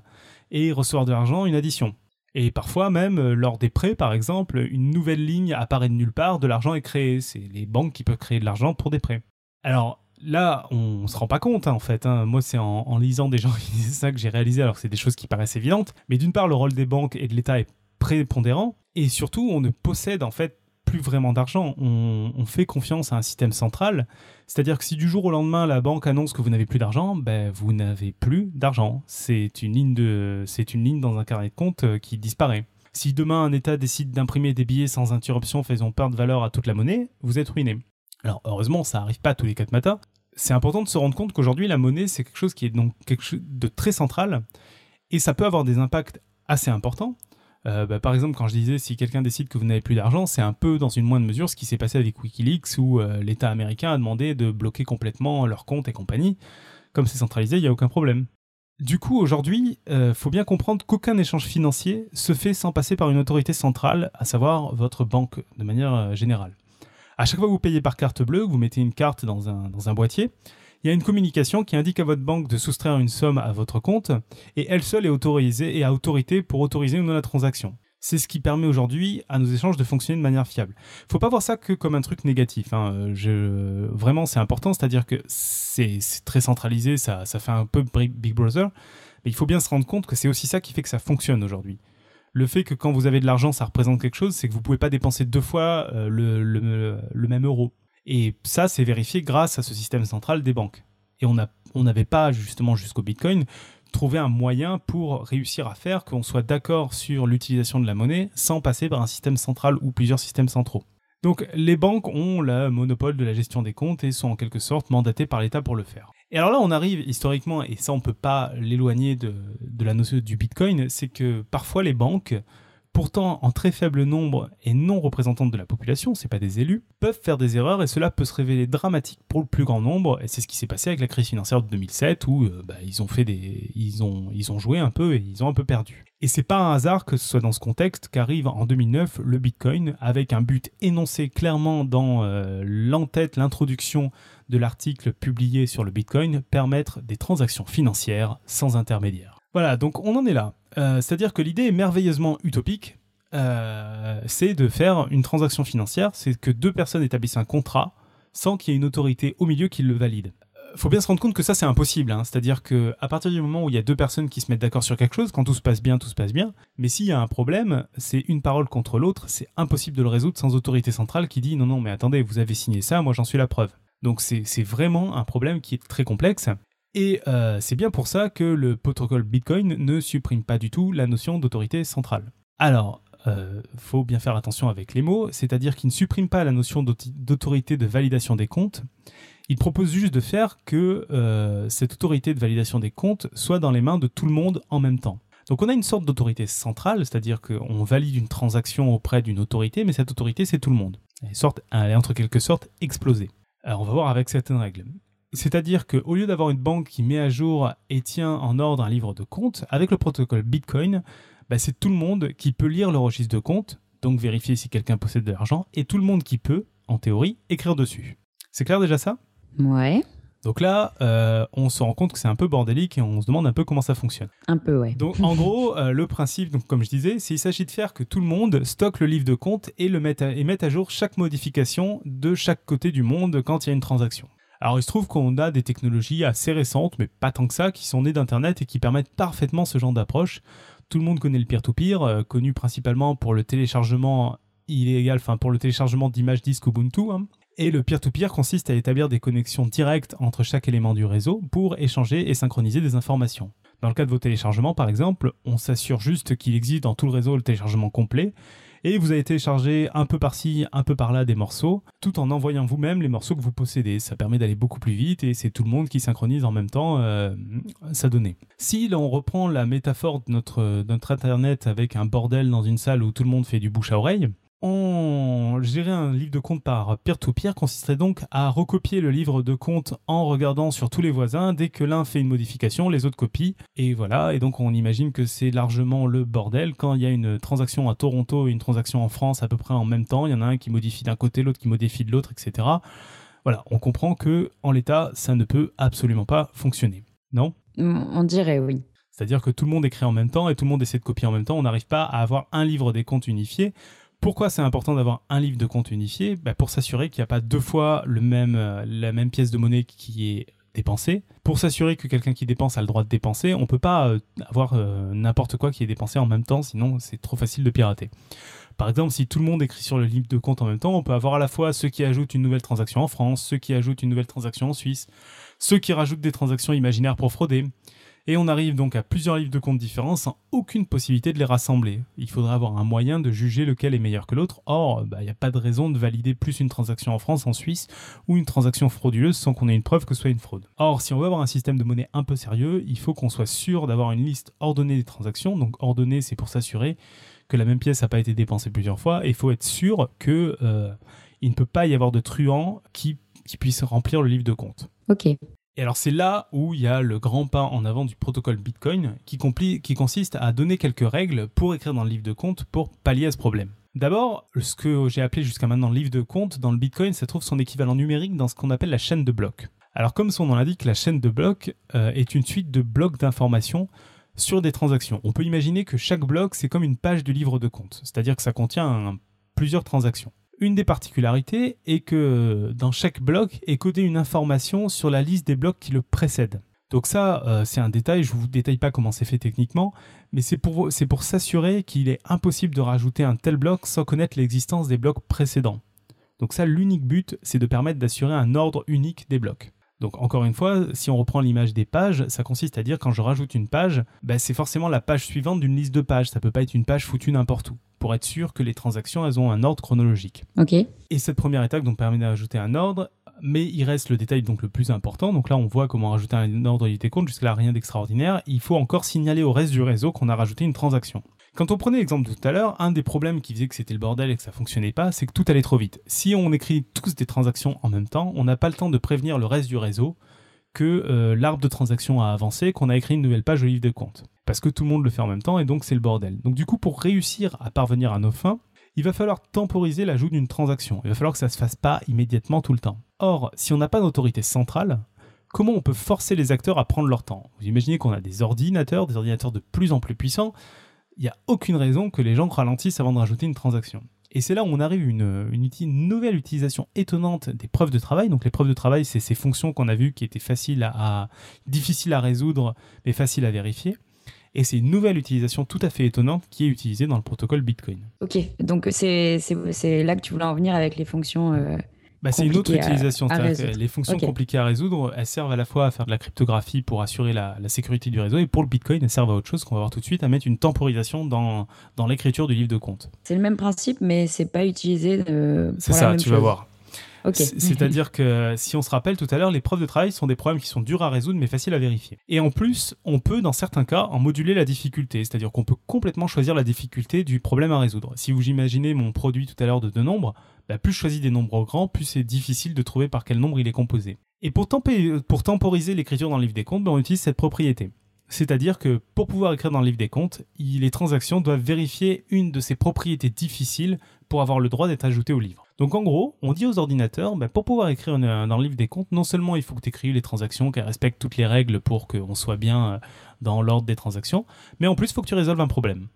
et recevoir de l'argent, une addition. Et parfois même, euh, lors des prêts, par exemple, une nouvelle ligne apparaît de nulle part, de l'argent est créé. C'est les banques qui peuvent créer de l'argent pour des prêts. Alors, là, on se rend pas compte, hein, en fait. Hein. Moi, c'est en, lisant des gens qui disent ça que j'ai réalisé, alors que c'est des choses qui paraissent évidentes. Mais d'une part, le rôle des banques et de l'État est prépondérant, et surtout, on ne possède en fait plus vraiment d'argent. On, fait confiance à un système central. C'est-à-dire que si du jour au lendemain, la banque annonce que vous n'avez plus d'argent, ben, vous n'avez plus d'argent. C'est une ligne de, c'est une ligne dans un carnet de compte euh, qui disparaît. Si demain un État décide d'imprimer des billets sans interruption faisant perdre valeur à toute la monnaie, vous êtes ruiné. Alors heureusement, ça n'arrive pas tous les quatre matins. C'est important de se rendre compte qu'aujourd'hui, la monnaie, c'est quelque chose qui est donc quelque chose de très central et ça peut avoir des impacts assez importants. Euh, bah, par exemple, quand je disais si quelqu'un décide que vous n'avez plus d'argent, c'est un peu dans une moindre mesure ce qui s'est passé avec Wikileaks où euh, l'État américain a demandé de bloquer complètement leurs comptes et compagnie. Comme c'est centralisé, il n'y a aucun problème. Du coup, aujourd'hui, il euh, faut bien comprendre qu'aucun échange financier se fait sans passer par une autorité centrale, à savoir votre banque de manière générale. À chaque fois que vous payez par carte bleue, vous mettez une carte dans un, boîtier, il y a une communication qui indique à votre banque de soustraire une somme à votre compte, et elle seule est autorisée et a autorité pour autoriser ou non la transaction. C'est ce qui permet aujourd'hui à nos échanges de fonctionner de manière fiable. Faut pas voir ça que comme un truc négatif. Hein. Vraiment, c'est important, c'est-à-dire que c'est très centralisé, ça, ça fait un peu Big Brother, mais il faut bien se rendre compte que c'est aussi ça qui fait que ça fonctionne aujourd'hui le fait que quand vous avez de l'argent, ça représente quelque chose, c'est que vous pouvez pas dépenser deux fois euh, le, même euro. Et ça, c'est vérifié grâce à ce système central des banques. Et on n'avait pas, justement, jusqu'au Bitcoin, trouvé un moyen pour réussir à faire qu'on soit d'accord sur l'utilisation de la monnaie sans passer par un système central ou plusieurs systèmes centraux. Donc les banques ont le monopole de la gestion des comptes et sont en quelque sorte mandatées par l'État pour le faire. Et alors là, on arrive historiquement, et ça on peut pas l'éloigner de, la notion du Bitcoin, c'est que parfois les banques pourtant en très faible nombre et non représentantes de la population, c'est pas des élus, peuvent faire des erreurs et cela peut se révéler dramatique pour le plus grand nombre. Et c'est ce qui s'est passé avec la crise financière de 2007 où euh, bah, ils ont fait des, ils ont, ils ont joué un peu et ils ont un peu perdu. Et c'est pas un hasard que ce soit dans ce contexte qu'arrive en 2009 le Bitcoin avec un but énoncé clairement dans euh, l'entête, l'introduction de l'article publié sur le Bitcoin, permettre des transactions financières sans intermédiaire. Voilà, donc on en est là. Euh, c'est-à-dire que l'idée est merveilleusement utopique. Euh, c'est de faire une transaction financière, c'est que deux personnes établissent un contrat sans qu'il y ait une autorité au milieu qui le valide. Euh, faut bien se rendre compte que ça c'est impossible, hein. c'est-à-dire que à partir du moment où il y a deux personnes qui se mettent d'accord sur quelque chose, quand tout se passe bien, tout se passe bien. Mais s'il y a un problème, c'est une parole contre l'autre, c'est impossible de le résoudre sans autorité centrale qui dit non non mais attendez, vous avez signé ça, moi j'en suis la preuve. Donc c'est vraiment un problème qui est très complexe et euh, c'est bien pour ça que le protocole Bitcoin ne supprime pas du tout la notion d'autorité centrale. Alors, euh, faut bien faire attention avec les mots, c'est-à-dire qu'il ne supprime pas la notion d'autorité de validation des comptes. Il propose juste de faire que euh, cette autorité de validation des comptes soit dans les mains de tout le monde en même temps. Donc on a une sorte d'autorité centrale, c'est-à-dire qu'on valide une transaction auprès d'une autorité, mais cette autorité c'est tout le monde. Elle, sorte, elle est entre quelque sorte explosée. Alors on va voir avec certaines règles. C'est-à-dire qu'au lieu d'avoir une banque qui met à jour et tient en ordre un livre de compte, avec le protocole Bitcoin, bah, c'est tout le monde qui peut lire le registre de compte, donc vérifier si quelqu'un possède de l'argent, et tout le monde qui peut, en théorie, écrire dessus. C'est clair déjà ça? Ouais. Donc là, euh, on se rend compte que c'est un peu bordélique et on se demande un peu comment ça fonctionne. Un peu, ouais. Donc en gros, euh, le principe, donc, comme je disais, c'est qu'il s'agit de faire que tout le monde stocke le livre de compte et, le mette à, et mette à jour chaque modification de chaque côté du monde quand il y a une transaction. Alors il se trouve qu'on a des technologies assez récentes, mais pas tant que ça, qui sont nées d'Internet et qui permettent parfaitement ce genre d'approche. Tout le monde connaît le peer-to-peer, euh, connu principalement pour le téléchargement illégal, enfin pour le téléchargement d'images disques Ubuntu. Hein. Et le peer-to-peer consiste à établir des connexions directes entre chaque élément du réseau pour échanger et synchroniser des informations. Dans le cas de vos téléchargements, par exemple, on s'assure juste qu'il existe dans tout le réseau le téléchargement complet et vous allez télécharger un peu par-ci, un peu par-là des morceaux, tout en envoyant vous-même les morceaux que vous possédez. Ça permet d'aller beaucoup plus vite et c'est tout le monde qui synchronise en même temps euh, sa donnée. Si l'on reprend la métaphore de notre, notre Internet avec un bordel dans une salle où tout le monde fait du bouche à oreille, on... Gérer un livre de compte par peer-to-peer consisterait donc à recopier le livre de compte en regardant sur tous les voisins. Dès que l'un fait une modification, les autres copient. Et voilà, et donc on imagine que c'est largement le bordel. Quand il y a une transaction à Toronto et une transaction en France à peu près en même temps, il y en a un qui modifie d'un côté, l'autre qui modifie de l'autre, etc. Voilà, on comprend que en l'état, ça ne peut absolument pas fonctionner. Non? On dirait oui. C'est-à-dire que tout le monde écrit en même temps et tout le monde essaie de copier en même temps. On n'arrive pas à avoir un livre des comptes unifié. Pourquoi c'est important d'avoir un livre de compte unifié bah, Pour s'assurer qu'il n'y a pas deux fois euh, la même pièce de monnaie qui est dépensée. Pour s'assurer que quelqu'un qui dépense a le droit de dépenser, on ne peut pas euh, avoir euh, n'importe quoi qui est dépensé en même temps, sinon c'est trop facile de pirater. Par exemple, si tout le monde écrit sur le livre de compte en même temps, on peut avoir à la fois ceux qui ajoutent une nouvelle transaction en France, ceux qui ajoutent une nouvelle transaction en Suisse, ceux qui rajoutent des transactions imaginaires pour frauder, et on arrive donc à plusieurs livres de compte différents sans aucune possibilité de les rassembler. Il faudrait avoir un moyen de juger lequel est meilleur que l'autre. Or, bah, il n'y a pas de raison de valider plus une transaction en France, en Suisse, ou une transaction frauduleuse sans qu'on ait une preuve que ce soit une fraude. Or, si on veut avoir un système de monnaie un peu sérieux, il faut qu'on soit sûr d'avoir une liste ordonnée des transactions. Donc ordonnée, c'est pour s'assurer que la même pièce n'a pas été dépensée plusieurs fois. Et il faut être sûr que euh, il ne peut pas y avoir de truands qui, qui puissent remplir le livre de compte. Ok. Et alors c'est là où il y a le grand pas en avant du protocole Bitcoin qui, consiste à donner quelques règles pour écrire dans le livre de compte pour pallier à ce problème. D'abord, ce que j'ai appelé jusqu'à maintenant le livre de compte dans le Bitcoin, ça trouve son équivalent numérique dans ce qu'on appelle la chaîne de blocs. Alors comme son nom l'indique, la chaîne de blocs euh, est une suite de blocs d'informations sur des transactions. On peut imaginer que chaque bloc, c'est comme une page du livre de compte, c'est-à-dire que ça contient plusieurs transactions. Une des particularités est que dans chaque bloc est codée une information sur la liste des blocs qui le précèdent. Donc ça, euh, c'est un détail, je ne vous détaille pas comment c'est fait techniquement, mais c'est pour, pour s'assurer qu'il est impossible de rajouter un tel bloc sans connaître l'existence des blocs précédents. Donc ça, l'unique but, c'est de permettre d'assurer un ordre unique des blocs. Donc encore une fois, si on reprend l'image des pages, ça consiste à dire quand je rajoute une page, bah, c'est forcément la page suivante d'une liste de pages, ça peut pas être une page foutue n'importe où pour être sûr que les transactions elles ont un ordre chronologique. Ok. Et cette première étape donc permet d'ajouter un ordre, mais il reste le détail donc le plus important. Donc là on voit comment rajouter un ordre unité compte, jusque là rien d'extraordinaire. Il faut encore signaler au reste du réseau qu'on a rajouté une transaction. Quand on prenait l'exemple de tout à l'heure, un des problèmes qui faisait que c'était le bordel et que ça fonctionnait pas, c'est que tout allait trop vite. Si on écrit tous des transactions en même temps, on n'a pas le temps de prévenir le reste du réseau que euh, l'arbre de transactions a avancé, qu'on a écrit une nouvelle page au livre de compte. Parce que tout le monde le fait en même temps et donc c'est le bordel. Donc du coup, pour réussir à parvenir à nos fins, il va falloir temporiser l'ajout d'une transaction. Il va falloir que ça ne se fasse pas immédiatement tout le temps. Or, si on n'a pas d'autorité centrale, comment on peut forcer les acteurs à prendre leur temps? Vous imaginez qu'on a des ordinateurs, des ordinateurs de plus en plus puissants. Il n'y a aucune raison que les gens ralentissent avant de rajouter une transaction. Et c'est là où on arrive à une, nouvelle utilisation étonnante des preuves de travail. Donc les preuves de travail, c'est ces fonctions qu'on a vues qui étaient faciles à, difficiles à résoudre, mais faciles à vérifier. Et c'est une nouvelle utilisation tout à fait étonnante qui est utilisée dans le protocole Bitcoin. Ok, donc c'est là que tu voulais en venir avec les fonctions. Euh, bah, c'est une autre utilisation. les fonctions compliquées à résoudre, elles servent à la fois à faire de la cryptographie pour assurer la, sécurité du réseau et pour le Bitcoin, elles servent à autre chose qu'on va voir tout de suite, à mettre une temporisation dans, dans l'écriture du livre de compte. C'est le même principe, mais c'est pas utilisé. Euh, c'est ça, tu vas voir. C'est-à-dire que si on se rappelle tout à l'heure, les preuves de travail sont des problèmes qui sont durs à résoudre mais faciles à vérifier. Et en plus, on peut dans certains cas en moduler la difficulté, c'est-à-dire qu'on peut complètement choisir la difficulté du problème à résoudre. Si vous imaginez mon produit tout à l'heure de deux nombres, bah, plus je choisis des nombres grands, plus c'est difficile de trouver par quel nombre il est composé. Et pour, temporiser l'écriture dans le livre des comptes, bah, on utilise cette propriété. C'est-à-dire que pour pouvoir écrire dans le livre des comptes, les transactions doivent vérifier une de ces propriétés difficiles pour avoir le droit d'être ajoutées au livre. Donc en gros, on dit aux ordinateurs, bah, pour pouvoir écrire dans le livre des comptes, non seulement il faut que tu écrives les transactions, qu'elles respectent toutes les règles pour qu'on soit bien euh, dans l'ordre des transactions, mais en plus il faut que tu résolves un problème.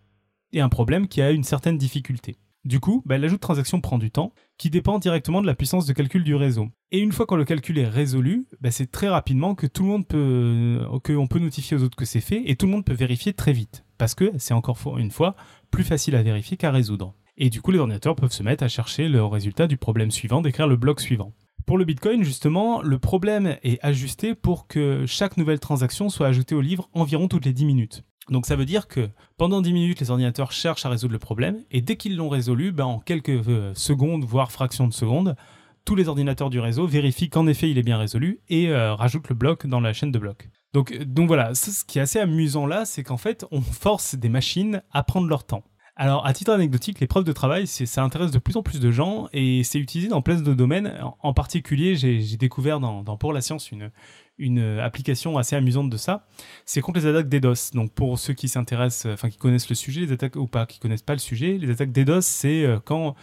Et un problème qui a une certaine difficulté. Du coup, bah, l'ajout de transaction prend du temps, qui dépend directement de la puissance de calcul du réseau. Et une fois que le calcul est résolu, bah, c'est très rapidement que tout le monde peut, euh, que on peut notifier aux autres que c'est fait, et tout le monde peut vérifier très vite, parce que c'est encore une fois plus facile à vérifier qu'à résoudre. Et du coup, les ordinateurs peuvent se mettre à chercher le résultat du problème suivant, d'écrire le bloc suivant. Pour le Bitcoin, justement, le problème est ajusté pour que chaque nouvelle transaction soit ajoutée au livre environ toutes les 10 minutes. Donc ça veut dire que pendant 10 minutes, les ordinateurs cherchent à résoudre le problème, et dès qu'ils l'ont résolu, ben, en quelques euh, secondes, voire fractions de secondes, tous les ordinateurs du réseau vérifient qu'en effet il est bien résolu et euh, rajoutent le bloc dans la chaîne de blocs. Donc, euh, donc voilà, ce qui est assez amusant là, c'est qu'en fait, on force des machines à prendre leur temps. Alors, à titre anecdotique, les preuves de travail, ça intéresse de plus en plus de gens et c'est utilisé dans plein de domaines. En, particulier, j'ai découvert dans, Pour la science une, une application assez amusante de ça, c'est contre les attaques DDoS. Donc pour ceux qui s'intéressent, enfin qui connaissent le sujet, les attaques ou pas, qui connaissent pas le sujet, les attaques DDoS, c'est euh, quand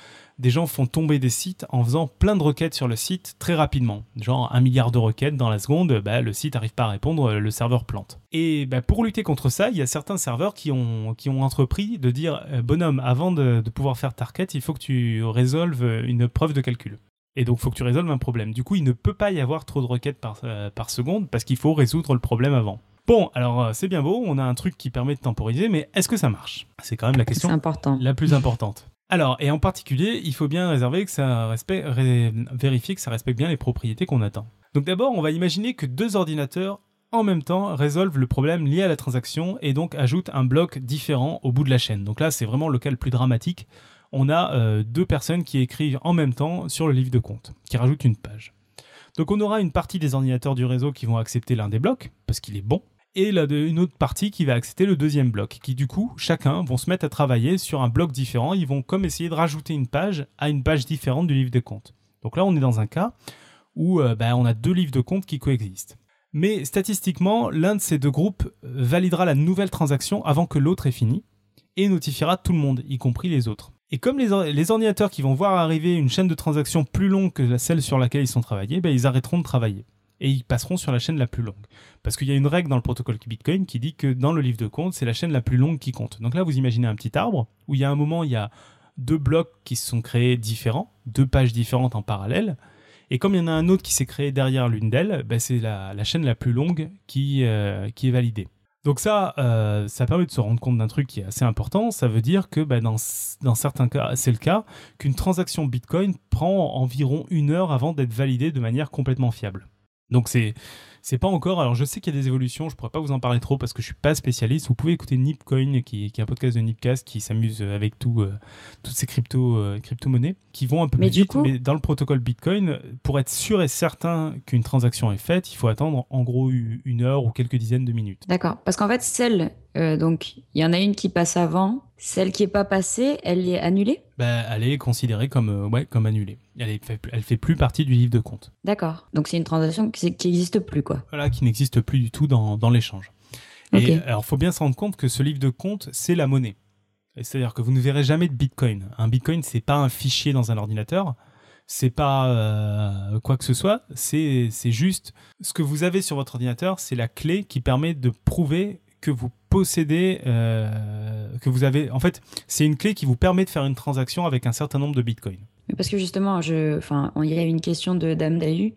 des gens font tomber des sites en faisant plein de requêtes sur le site très rapidement. Genre un milliard de requêtes dans la seconde, bah, le site n'arrive pas à répondre, le serveur plante. Et bah, pour lutter contre ça, il y a certains serveurs qui ont, qui ont entrepris de dire euh, bonhomme, avant de, de pouvoir faire ta requête, il faut que tu résolves une preuve de calcul. Et donc, il faut que tu résolves un problème. Du coup, il ne peut pas y avoir trop de requêtes par, euh, par seconde parce qu'il faut résoudre le problème avant. Bon, alors euh, c'est bien beau, on a un truc qui permet de temporiser, mais est-ce que ça marche? C'est quand même la question important. la plus importante. Alors, et en particulier, il faut bien réserver que ça respecte, vérifier que ça respecte bien les propriétés qu'on attend. Donc d'abord, on va imaginer que deux ordinateurs en même temps résolvent le problème lié à la transaction et donc ajoutent un bloc différent au bout de la chaîne. Donc là, c'est vraiment le cas le plus dramatique on a euh, deux personnes qui écrivent en même temps sur le livre de compte, qui rajoutent une page. Donc on aura une partie des ordinateurs du réseau qui vont accepter l'un des blocs, parce qu'il est bon, et une autre partie qui va accepter le deuxième bloc, qui du coup, chacun vont se mettre à travailler sur un bloc différent, ils vont comme essayer de rajouter une page à une page différente du livre de compte. Donc là, on est dans un cas où euh, bah, on a deux livres de compte qui coexistent. Mais statistiquement, l'un de ces deux groupes validera la nouvelle transaction avant que l'autre ait fini, et notifiera tout le monde, y compris les autres. Et comme les, ordinateurs qui vont voir arriver une chaîne de transactions plus longue que celle sur laquelle ils sont travaillés, ben, ils arrêteront de travailler. Et ils passeront sur la chaîne la plus longue. Parce qu'il y a une règle dans le protocole Bitcoin qui dit que dans le livre de compte, c'est la chaîne la plus longue qui compte. Donc là, vous imaginez un petit arbre où il y a un moment, il y a deux blocs qui se sont créés différents, deux pages différentes en parallèle. Et comme il y en a un autre qui s'est créé derrière l'une d'elles, ben c'est la, chaîne la plus longue qui, euh, est validée. Donc ça, euh, ça permet de se rendre compte d'un truc qui est assez important. Ça veut dire que dans, dans, certains cas, c'est le cas, qu'une transaction Bitcoin prend environ une heure avant d'être validée de manière complètement fiable. Donc c'est c'est pas encore. Alors je sais qu'il y a des évolutions, je pourrais pas vous en parler trop parce que je suis pas spécialiste. Vous pouvez écouter Nipcoin, qui, qui est un podcast de Nipcast qui s'amuse avec tout, euh, toutes ces crypto, euh, crypto-monnaies qui vont un peu plus vite. Mais dans le protocole Bitcoin, pour être sûr et certain qu'une transaction est faite, il faut attendre en gros une heure ou quelques dizaines de minutes. D'accord. Parce qu'en fait, celle, euh, donc il y en a une qui passe avant, Celle qui est pas passée, elle est annulée? Bah, Elle est considérée comme, euh, ouais, comme annulée. Elle, est, elle fait plus partie du livre de compte. D'accord. Donc c'est une transaction qui n'existe plus, quoi. Voilà, qui n'existe plus du tout dans, dans l'échange. Et alors, faut bien se rendre compte que ce livre de compte, c'est la monnaie. C'est-à-dire que vous ne verrez jamais de Bitcoin. Un Bitcoin, c'est pas un fichier dans un ordinateur. C'est pas euh, quoi que ce soit. C'est juste ce que vous avez sur votre ordinateur. C'est la clé qui permet de prouver que vous possédez, euh, que vous avez. En fait, c'est une clé qui vous permet de faire une transaction avec un certain nombre de bitcoins. Parce que justement, je, enfin, il y a une question de Dame Dahu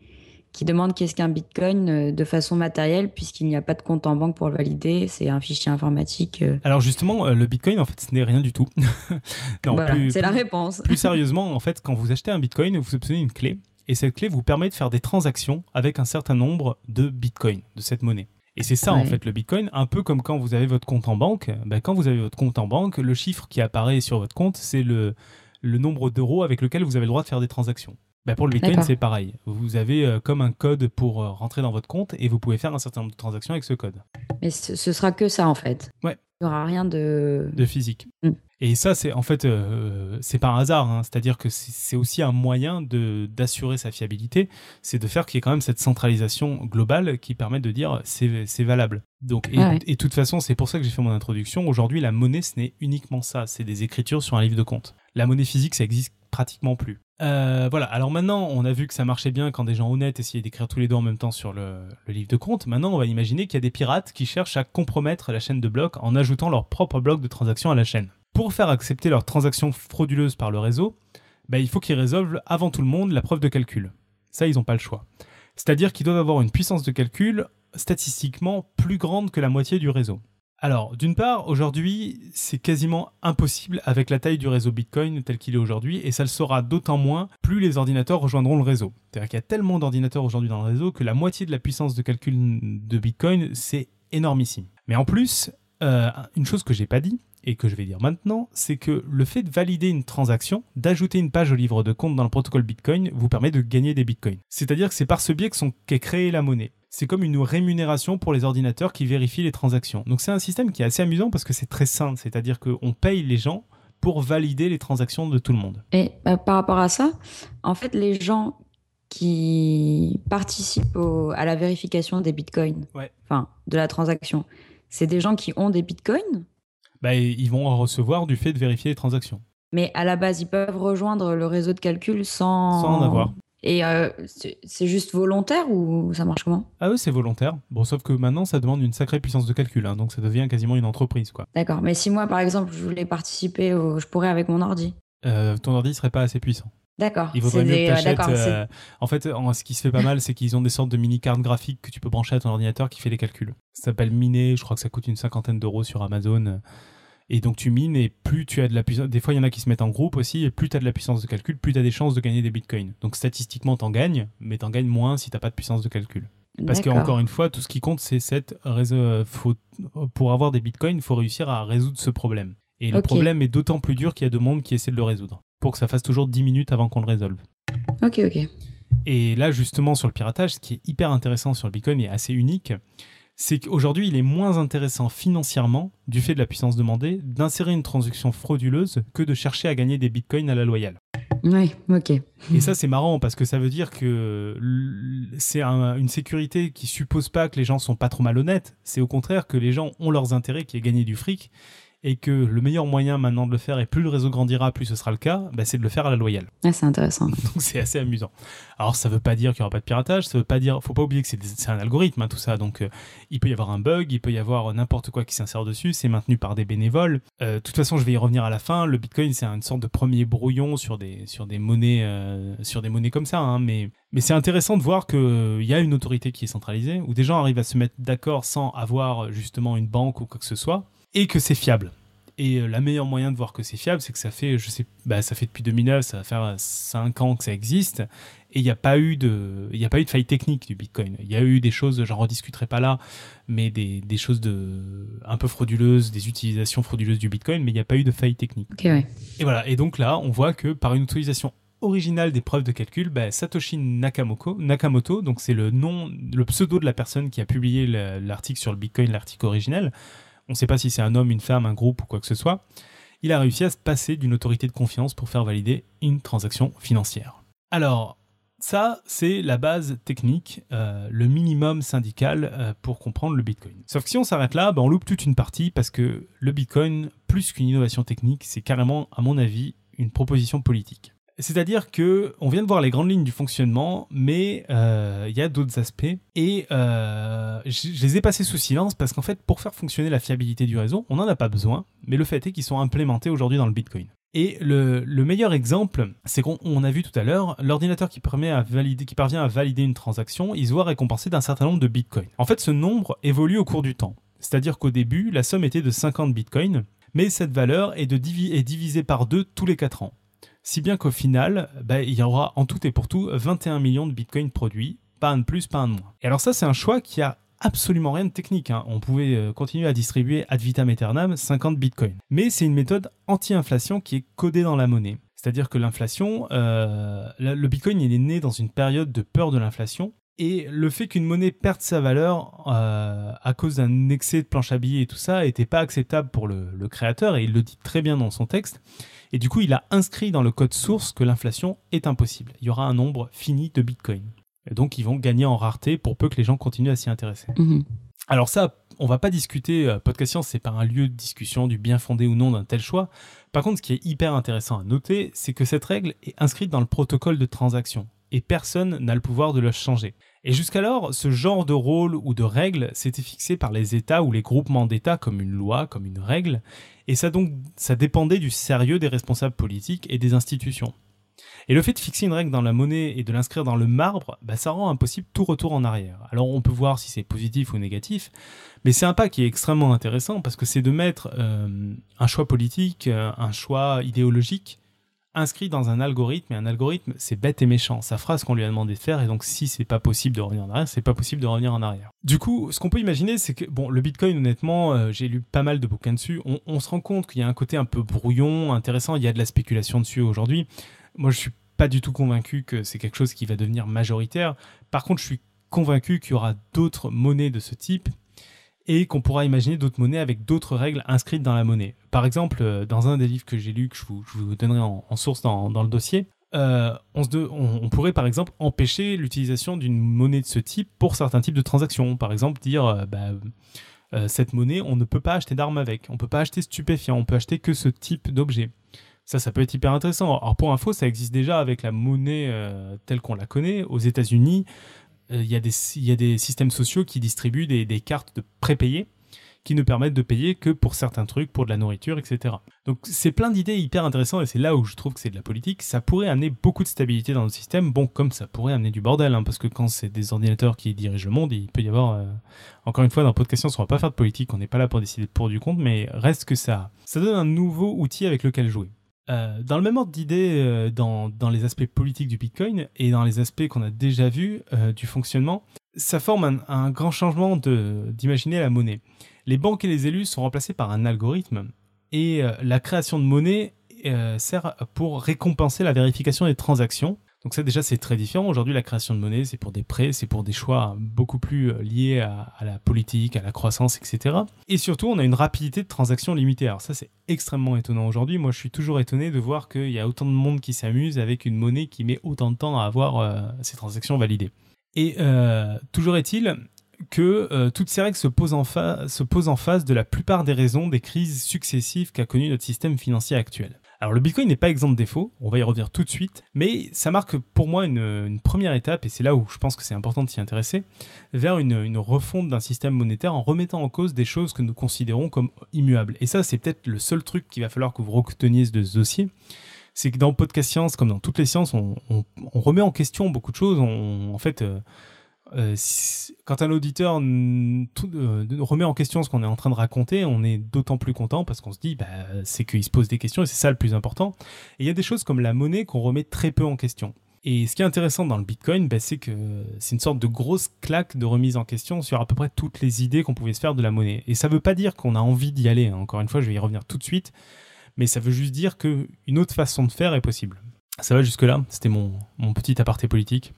qui demande qu'est-ce qu'un bitcoin euh, de façon matérielle, puisqu'il n'y a pas de compte en banque pour le valider, c'est un fichier informatique. Euh. Alors justement, le bitcoin, en fait, ce n'est rien du tout. c'est la réponse. plus sérieusement, en fait, quand vous achetez un bitcoin, vous obtenez une clé, et cette clé vous permet de faire des transactions avec un certain nombre de bitcoins, de cette monnaie. Et c'est ça en fait le Bitcoin, un peu comme quand vous avez votre compte en banque. Ben, quand vous avez votre compte en banque, le chiffre qui apparaît sur votre compte, c'est le, le nombre d'euros avec lequel vous avez le droit de faire des transactions. Ben, pour le Bitcoin, c'est pareil. Vous avez euh, comme un code pour euh, rentrer dans votre compte et vous pouvez faire un certain nombre de transactions avec ce code. Mais ce, ce sera que ça en fait. Ouais. Il n'y aura rien de... De physique. Mm. Et ça, c'est en fait, euh, c'est par hasard. Hein. C'est-à-dire que c'est aussi un moyen de d'assurer sa fiabilité. C'est de faire qu'il y ait quand même cette centralisation globale qui permet de dire c'est valable. Donc, et, de toute façon, c'est pour ça que j'ai fait mon introduction. Aujourd'hui, la monnaie, ce n'est uniquement ça. C'est des écritures sur un livre de compte. La monnaie physique, ça existe pratiquement plus. Euh, voilà, alors maintenant, on a vu que ça marchait bien quand des gens honnêtes essayaient d'écrire tous les deux en même temps sur le, le livre de compte. Maintenant, on va imaginer qu'il y a des pirates qui cherchent à compromettre la chaîne de blocs en ajoutant leur propre bloc de transaction à la chaîne pour faire accepter leurs transactions frauduleuses par le réseau, bah, il faut qu'ils résolvent avant tout le monde la preuve de calcul. Ça, ils n'ont pas le choix. C'est-à-dire qu'ils doivent avoir une puissance de calcul statistiquement plus grande que la moitié du réseau. Alors, d'une part, aujourd'hui, c'est quasiment impossible avec la taille du réseau Bitcoin tel qu'il est aujourd'hui, et ça le sera d'autant moins plus les ordinateurs rejoindront le réseau. C'est-à-dire qu'il y a tellement d'ordinateurs aujourd'hui dans le réseau que la moitié de la puissance de calcul de Bitcoin, c'est énormissime. Mais en plus, euh, une chose que j'ai pas dit, et que je vais dire maintenant, c'est que le fait de valider une transaction, d'ajouter une page au livre de compte dans le protocole Bitcoin, vous permet de gagner des Bitcoins. C'est-à-dire que c'est par ce biais qu'est créée la monnaie. C'est comme une rémunération pour les ordinateurs qui vérifient les transactions. Donc c'est un système qui est assez amusant parce que c'est très simple, c'est-à-dire qu'on paye les gens pour valider les transactions de tout le monde. Et bah, par rapport à ça, en fait, les gens qui participent à la vérification des bitcoins, enfin de la transaction, c'est des gens qui ont des bitcoins bah, ils vont en recevoir du fait de vérifier les transactions. Mais à la base, ils peuvent rejoindre le réseau de calcul sans, sans en avoir. Et euh, c'est juste volontaire ou ça marche comment? Ah oui, c'est volontaire. Bon, sauf que maintenant, ça demande une sacrée puissance de calcul, hein, donc ça devient quasiment une entreprise, quoi. D'accord. Mais si moi, par exemple, je voulais participer, je pourrais avec mon ordi. Euh, ton ordi serait pas assez puissant. D'accord. Il vaudrait mieux que euh, en fait, ce qui se fait pas mal, c'est qu'ils ont des sortes de mini cartes graphiques que tu peux brancher à ton ordinateur qui fait les calculs. Ça s'appelle Miner. Je crois que ça coûte une cinquantaine d'euros sur Amazon. Et donc tu mines et plus tu as de la puissance. Des fois, il y en a qui se mettent en groupe aussi. Et plus tu as de la puissance de calcul, plus tu as des chances de gagner des bitcoins. Donc statistiquement, tu en gagnes, mais tu en gagnes moins si tu pas de puissance de calcul. Parce qu'encore une fois, tout ce qui compte, c'est cette réseau. pour avoir des bitcoins, il faut réussir à résoudre ce problème. Et le problème est d'autant plus dur qu'il y a de monde qui essaie de le résoudre. Pour que ça fasse toujours 10 minutes avant qu'on le résolve. Ok, ok. Et là, justement, sur le piratage, ce qui est hyper intéressant sur le bitcoin et assez unique, c'est qu'aujourd'hui, il est moins intéressant financièrement, du fait de la puissance demandée, d'insérer une transaction frauduleuse que de chercher à gagner des bitcoins à la loyale. Oui, ok. Et ça, c'est marrant parce que ça veut dire que c'est une sécurité qui suppose pas que les gens sont pas trop malhonnêtes. C'est au contraire que les gens ont leurs intérêts qui est gagner du fric et que le meilleur moyen maintenant de le faire, et plus le réseau grandira, plus ce sera le cas, bah, c'est de le faire à la loyale. Ah, c'est intéressant. Donc c'est assez amusant. Alors ça veut pas dire qu'il n'y aura pas de piratage, ça veut pas dire, faut pas oublier que c'est un algorithme hein, tout ça, donc euh, il peut y avoir un bug, il peut y avoir n'importe quoi qui s'insère dessus, c'est maintenu par des bénévoles. Euh, de toute façon, je vais y revenir à la fin. Le Bitcoin c'est une sorte de premier brouillon sur des sur des monnaies euh, sur des monnaies comme ça, hein, mais mais c'est intéressant de voir qu'il y a une autorité qui est centralisée, où des gens arrivent à se mettre d'accord sans avoir justement une banque ou quoi que ce soit, et que c'est fiable. Et euh, la meilleure moyen de voir que c'est fiable, c'est que ça fait, je sais, bah, ça fait depuis 2009, ça va faire 5 ans que ça existe, et il n'y a pas eu de, il a pas eu de faille technique du Bitcoin. Il y a eu des choses, j'en rediscuterai pas là, mais des, des, choses de, un peu frauduleuses, des utilisations frauduleuses du Bitcoin, mais il n'y a pas eu de faille technique. Et voilà. Et donc là, on voit que par une utilisation originale des preuves de calcul, bah, Satoshi Nakamoto, Nakamoto donc c'est le nom, le pseudo de la personne qui a publié l'article sur le Bitcoin, l'article originel, on ne sait pas si c'est un homme, une femme, un groupe ou quoi que ce soit. il a réussi à se passer d'une autorité de confiance pour faire valider une transaction financière. Alors, ça, c'est la base technique, euh, le minimum syndical euh, pour comprendre le Bitcoin. Sauf que si on s'arrête là, ben, on loupe toute une partie parce que le Bitcoin, plus qu'une innovation technique, c'est carrément, à mon avis, une proposition politique. C'est-à-dire que on vient de voir les grandes lignes du fonctionnement, mais euh, il y a d'autres aspects et euh, je, les ai passés sous silence parce qu'en fait, pour faire fonctionner la fiabilité du réseau, on n'en a pas besoin, mais le fait est qu'ils sont implémentés aujourd'hui dans le Bitcoin. Et le, meilleur exemple, c'est qu'on a vu tout à l'heure, l'ordinateur qui, parvient à valider une transaction, il se voit récompensé d'un certain nombre de bitcoins. En fait, ce nombre évolue au cours du temps. C'est-à-dire qu'au début, la somme était de 50 bitcoins, mais cette valeur est divisée par deux tous les 4 ans si bien qu'au final, bah, il y aura en tout et pour tout 21 millions de bitcoins produits, pas un de plus, pas un de moins. Et alors ça, c'est un choix qui a absolument rien de technique. Hein. On pouvait euh, continuer à distribuer ad vitam aeternam 50 bitcoins. Mais c'est une méthode anti-inflation qui est codée dans la monnaie. C'est-à-dire que l'inflation, euh, le bitcoin, il est né dans une période de peur de l'inflation. Et le fait qu'une monnaie perde sa valeur euh, à cause d'un excès de planche à billets et tout ça n'était pas acceptable pour le, créateur, et il le dit très bien dans son texte. Et du coup, il a inscrit dans le code source que l'inflation est impossible. Il y aura un nombre fini de bitcoins. Et donc, ils vont gagner en rareté pour peu que les gens continuent à s'y intéresser. Mhm. Alors ça, on va pas discuter, euh, Podcast Science, c'est pas un lieu de discussion du bien fondé ou non d'un tel choix. Par contre, ce qui est hyper intéressant à noter, c'est que cette règle est inscrite dans le protocole de transaction et personne n'a le pouvoir de le changer. Et jusqu'alors, ce genre de rôle ou de règle s'était fixé par les États ou les groupements d'États comme une loi, comme une règle, et ça donc ça dépendait du sérieux des responsables politiques et des institutions. Et le fait de fixer une règle dans la monnaie et de l'inscrire dans le marbre, bah, ça rend impossible tout retour en arrière. Alors on peut voir si c'est positif ou négatif, mais c'est un pas qui est extrêmement intéressant parce que c'est de mettre euh, un choix politique, euh, un choix idéologique inscrit dans un algorithme et un algorithme c'est bête et méchant. Ça fera ce qu'on lui a demandé de faire et donc si c'est pas possible de revenir en arrière c'est pas possible de revenir en arrière du coup ce qu'on peut imaginer c'est que bon le bitcoin honnêtement euh, j'ai lu pas mal de bouquins dessus. On, se rend compte qu'il y a un côté un peu brouillon intéressant. Il y a de la spéculation dessus aujourd'hui. Moi je suis pas du tout convaincu que c'est quelque chose qui va devenir majoritaire. Par contre je suis convaincu qu'il y aura d'autres monnaies de ce type et qu'on pourra imaginer d'autres monnaies avec d'autres règles inscrites dans la monnaie. Par exemple, euh, dans un des livres que j'ai lu, que je vous, donnerai en, source dans, le dossier, euh, on, pourrait par exemple empêcher l'utilisation d'une monnaie de ce type pour certains types de transactions. Par exemple, dire euh, bah, cette monnaie, on ne peut pas acheter d'armes avec, on ne peut pas acheter stupéfiants, on peut acheter que ce type d'objet. Ça, ça peut être hyper intéressant. Alors pour info, ça existe déjà avec la monnaie telle qu'on la connaît aux États-Unis. Euh, il y, a des, systèmes sociaux qui distribuent des, cartes de prépayées qui ne permettent de payer que pour certains trucs, pour de la nourriture, etc. Donc c'est plein d'idées hyper intéressantes et c'est là où je trouve que c'est de la politique. Ça pourrait amener beaucoup de stabilité dans notre système, bon comme ça pourrait amener du bordel, hein, parce que quand c'est des ordinateurs qui dirigent le monde, il peut y avoir... Euh, encore une fois, dans Podcast on ne va pas faire de politique, on n'est pas là pour décider de pour du compte, mais reste que ça, ça donne un nouveau outil avec lequel jouer. Euh, dans le même ordre d'idée, euh, dans, les aspects politiques du Bitcoin et dans les aspects qu'on a déjà vus euh, du fonctionnement, ça forme un, grand changement d'imaginer la monnaie. Les banques et les élus sont remplacés par un algorithme et la création de monnaie sert pour récompenser la vérification des transactions donc ça déjà c'est très différent. Aujourd'hui la création de monnaie c'est pour des prêts, c'est pour des choix beaucoup plus euh, liés à, la politique, à la croissance, etc. Et surtout on a une rapidité de transaction limitée. Alors ça c'est extrêmement étonnant aujourd'hui. Moi je suis toujours étonné de voir qu'il y a autant de monde qui s'amuse avec une monnaie qui met autant de temps à avoir euh, ses transactions validées. Et euh, toujours est-il que toutes ces règles se posent, en se posent en face de la plupart des raisons des crises successives qu'a connu notre système financier actuel. Alors le Bitcoin n'est pas exempt de défauts, on va y revenir tout de suite, mais ça marque pour moi une, première étape, et c'est là où je pense que c'est important de s'y intéresser, vers une, refonte d'un système monétaire en remettant en cause des choses que nous considérons comme immuables. Et ça, c'est peut-être le seul truc qu'il va falloir que vous reteniez de ce dossier, c'est que dans Podcast Science, comme dans toutes les sciences, on, remet en question beaucoup de choses, en fait... Euh, euh, quand un auditeur euh, remet en question ce qu'on est en train de raconter, on est d'autant plus content parce qu'on se dit, bah, c'est qu'il se pose des questions et c'est ça le plus important. Et il y a des choses comme la monnaie qu'on remet très peu en question. Et ce qui est intéressant dans le Bitcoin, bah, c'est que c'est une sorte de grosse claque de remise en question sur à peu près toutes les idées qu'on pouvait se faire de la monnaie. Et ça ne veut pas dire qu'on a envie d'y aller. Hein. Encore une fois, je vais y revenir tout de suite. Mais ça veut juste dire qu'une autre façon de faire est possible. Ça va jusque-là? C'était mon, mon petit aparté politique.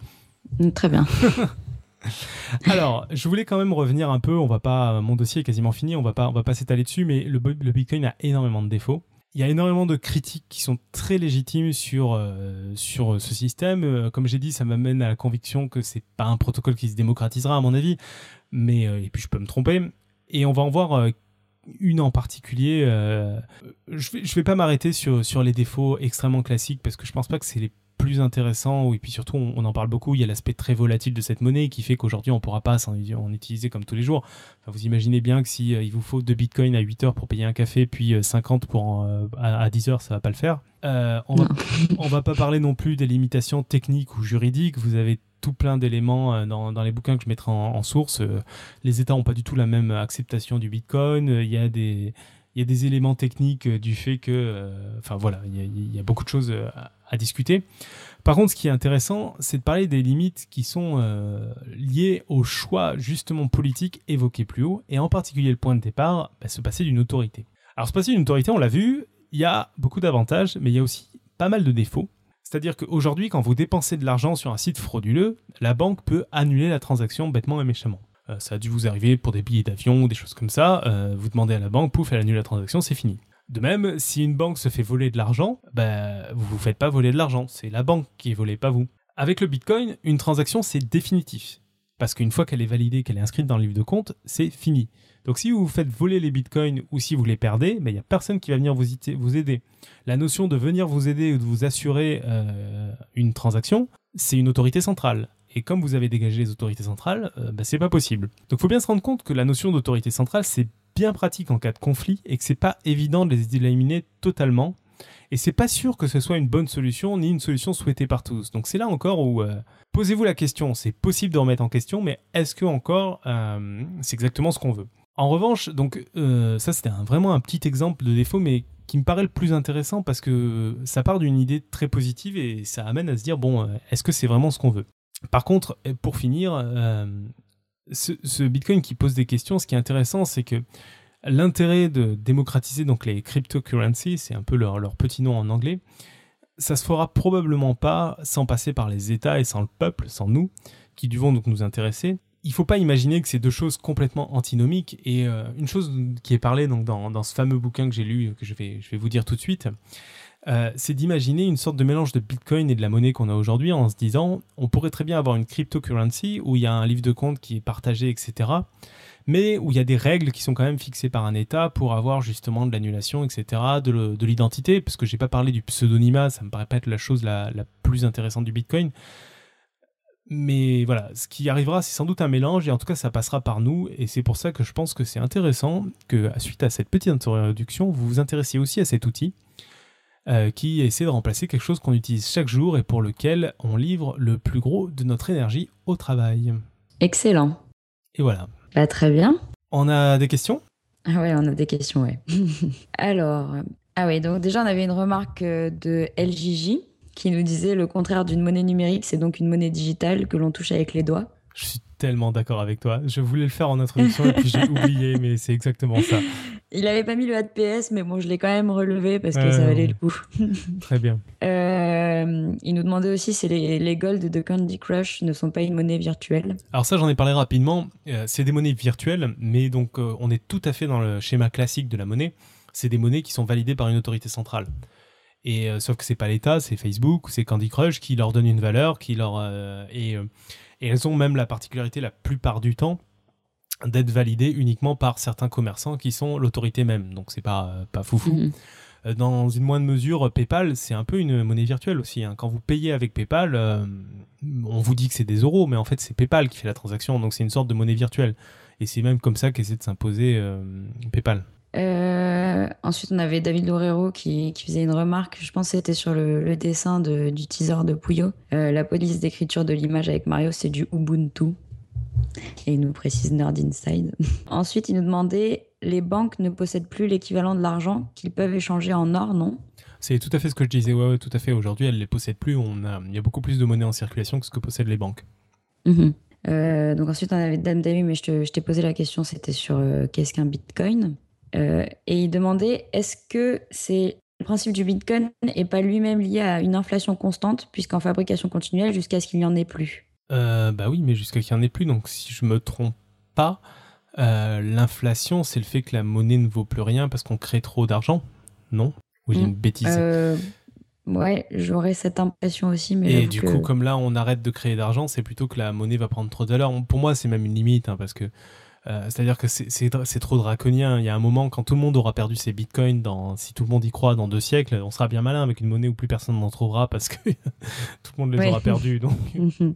Très bien. Alors, je voulais quand même revenir un peu. On va pas, mon dossier est quasiment fini. On va pas, on va pas s'étaler dessus, mais le, Bitcoin a énormément de défauts. il y a énormément de critiques qui sont très légitimes sur, euh, sur ce système. Euh, comme j'ai dit, ça m'amène à la conviction que c'est pas un protocole qui se démocratisera, à mon avis. Mais, euh, et puis je peux me tromper. Et on va en voir une en particulier. je vais, vais pas m'arrêter sur, sur les défauts extrêmement classiques parce que je pense pas que c'est les plus intéressant, et puis surtout on, en parle beaucoup, il y a l'aspect très volatile de cette monnaie qui fait qu'aujourd'hui on ne pourra pas en utiliser comme tous les jours. vous imaginez bien que si euh, il vous faut 2 bitcoins à 8 heures pour payer un café, puis 50 euh, pour euh, à, 10 heures, ça va pas le faire. on, va, on va pas parler non plus des limitations techniques ou juridiques, vous avez tout plein d'éléments dans, dans, les bouquins que je mettrai en, source. les États n'ont pas du tout la même acceptation du bitcoin, il y a des il y a des éléments techniques du fait que, enfin voilà, il y, a, il y, a, beaucoup de choses à discuter. Par contre, ce qui est intéressant, c'est de parler des limites qui sont euh, liées au choix justement politique évoqué plus haut, et en particulier le point de départ, bah, se passer d'une autorité. Alors se passer d'une autorité, on l'a vu, il y a beaucoup d'avantages, mais il y a aussi pas mal de défauts. C'est-à-dire qu'aujourd'hui, quand vous dépensez de l'argent sur un site frauduleux, la banque peut annuler la transaction bêtement et méchamment. Euh, ça a dû vous arriver pour des billets d'avion ou des choses comme ça. Euh, vous demandez à la banque, pouf, elle annule la transaction, c'est fini. De même, si une banque se fait voler de l'argent, bah, vous vous faites pas voler de l'argent, c'est la banque qui est volée, pas vous. Avec le Bitcoin, une transaction, c'est définitif. Parce qu'une fois qu'elle est validée, qu'elle est inscrite dans le livre de compte, c'est fini. Donc si vous vous faites voler les bitcoins ou si vous les perdez, il bah, n'y a personne qui va venir vous, aider. La notion de venir vous aider ou de vous assurer euh, une transaction, c'est une autorité centrale. Et comme vous avez dégagé les autorités centrales, euh, bah, c'est pas possible. Donc faut bien se rendre compte que la notion d'autorité centrale, c'est bien pratique en cas de conflit et que c'est pas évident de les éliminer totalement. Et c'est pas sûr que ce soit une bonne solution ni une solution souhaitée par tous. Donc c'est là encore où euh, posez-vous la question. C'est possible de remettre en question, mais est-ce que encore euh, c'est exactement ce qu'on veut? En revanche, donc ça c'était vraiment un petit exemple de défaut, mais qui me paraît le plus intéressant parce que ça part d'une idée très positive et ça amène à se dire bon, est-ce que c'est vraiment ce qu'on veut? Par contre, pour finir, ce, Bitcoin qui pose des questions, ce qui est intéressant, c'est que l'intérêt de démocratiser donc les cryptocurrencies, c'est un peu leur, petit nom en anglais, ça se fera probablement pas sans passer par les États et sans le peuple, sans nous, qui devons donc nous intéresser. Il faut pas imaginer que c'est deux choses complètement antinomiques. Et euh, une chose qui est parlée donc dans, dans ce fameux bouquin que j'ai lu, que je vais, je vais vous dire tout de suite, euh, c'est d'imaginer une sorte de mélange de Bitcoin et de la monnaie qu'on a aujourd'hui en se disant on pourrait très bien avoir une cryptocurrency où il y a un livre de compte qui est partagé, etc. Mais où il y a des règles qui sont quand même fixées par un État pour avoir justement de l'annulation, etc., de l'identité, parce que j'ai pas parlé du pseudonymat, ça me paraît pas être la chose la, plus intéressante du Bitcoin. Mais voilà, ce qui arrivera, c'est sans doute un mélange, et en tout cas, ça passera par nous, et c'est pour ça que je pense que c'est intéressant que, suite à cette petite introduction, vous vous intéressiez aussi à cet outil, euh, qui essaie de remplacer quelque chose qu'on utilise chaque jour et pour lequel on livre le plus gros de notre énergie au travail. Excellent. Et voilà. Bah, très bien. On a des questions? Ah ouais, on a des questions, ouais. Alors, ah oui, donc déjà on avait une remarque euh, de LJJ qui nous disait le contraire d'une monnaie numérique, c'est donc une monnaie digitale que l'on touche avec les doigts. Je suis tellement d'accord avec toi. Je voulais le faire en introduction et puis j'ai oublié, mais c'est exactement ça. Il avait pas mis le ADPS, mais bon, je l'ai quand même relevé parce que ça valait le coup. Très bien. Euh, il nous demandait aussi si les, les golds de Candy Crush ne sont pas une monnaie virtuelle. Alors ça, j'en ai parlé rapidement. Euh, c'est des monnaies virtuelles, mais donc euh, on est tout à fait dans le schéma classique de la monnaie. C'est des monnaies qui sont validées par une autorité centrale. Et sauf que c'est pas l'État, c'est Facebook c'est Candy Crush qui leur donne une valeur, qui leur et, et elles ont même la particularité la plupart du temps d'être validé uniquement par certains commerçants qui sont l'autorité même. Donc c'est pas, pas foufou. Euh, dans une moindre mesure, PayPal, c'est un peu une monnaie virtuelle aussi. Hein. Quand vous payez avec PayPal, euh, on vous dit que c'est des euros, mais en fait c'est PayPal qui fait la transaction, donc c'est une sorte de monnaie virtuelle. Et c'est même comme ça qu'essaie de s'imposer euh, PayPal. ensuite, on avait David Loureiro qui, faisait une remarque, je pense que c'était sur le, dessin du teaser de Puyo. la police d'écriture de l'image avec Mario, c'est du Ubuntu. Et il nous précise Nerd Inside. Ensuite, il nous demandait les banques ne possèdent plus l'équivalent de l'argent qu'ils peuvent échanger en or, non? C'est tout à fait ce que je disais. Ouais, tout à fait. Aujourd'hui, elles ne les possèdent plus. On a, il y a beaucoup plus de monnaie en circulation que ce que possèdent les banques. Mhm. Euh, donc ensuite, on avait Dame Davy, mais je, t'ai posé la question, c'était sur euh, qu'est-ce qu'un bitcoin? Euh, Et il demandait est-ce que c'est le principe du bitcoin n'est pas lui-même lié à une inflation constante, puisqu'en fabrication continuelle, jusqu'à ce qu'il n'y en ait plus? Euh, bah oui, mais jusqu'à qu'il n'y en ait plus. Donc si je me trompe pas, euh, l'inflation, c'est le fait que la monnaie ne vaut plus rien parce qu'on crée trop d'argent, non Ou j'ai une bêtise Euh, ouais, j'aurais cette impression aussi, mais Et du que- coup, comme là, on arrête de créer d'argent, c'est plutôt que la monnaie va prendre trop de valeur. Pour moi, c'est même une limite, hein, parce que c'est-à-dire que c'est- trop draconien. Il y a un moment, quand tout le monde aura perdu ses bitcoins, dans, si tout le monde y croit, dans deux siècles, on sera bien malin avec une monnaie où plus personne n'en trouvera parce que tout le monde les Ouais. aura perdus. Donc, Mhm.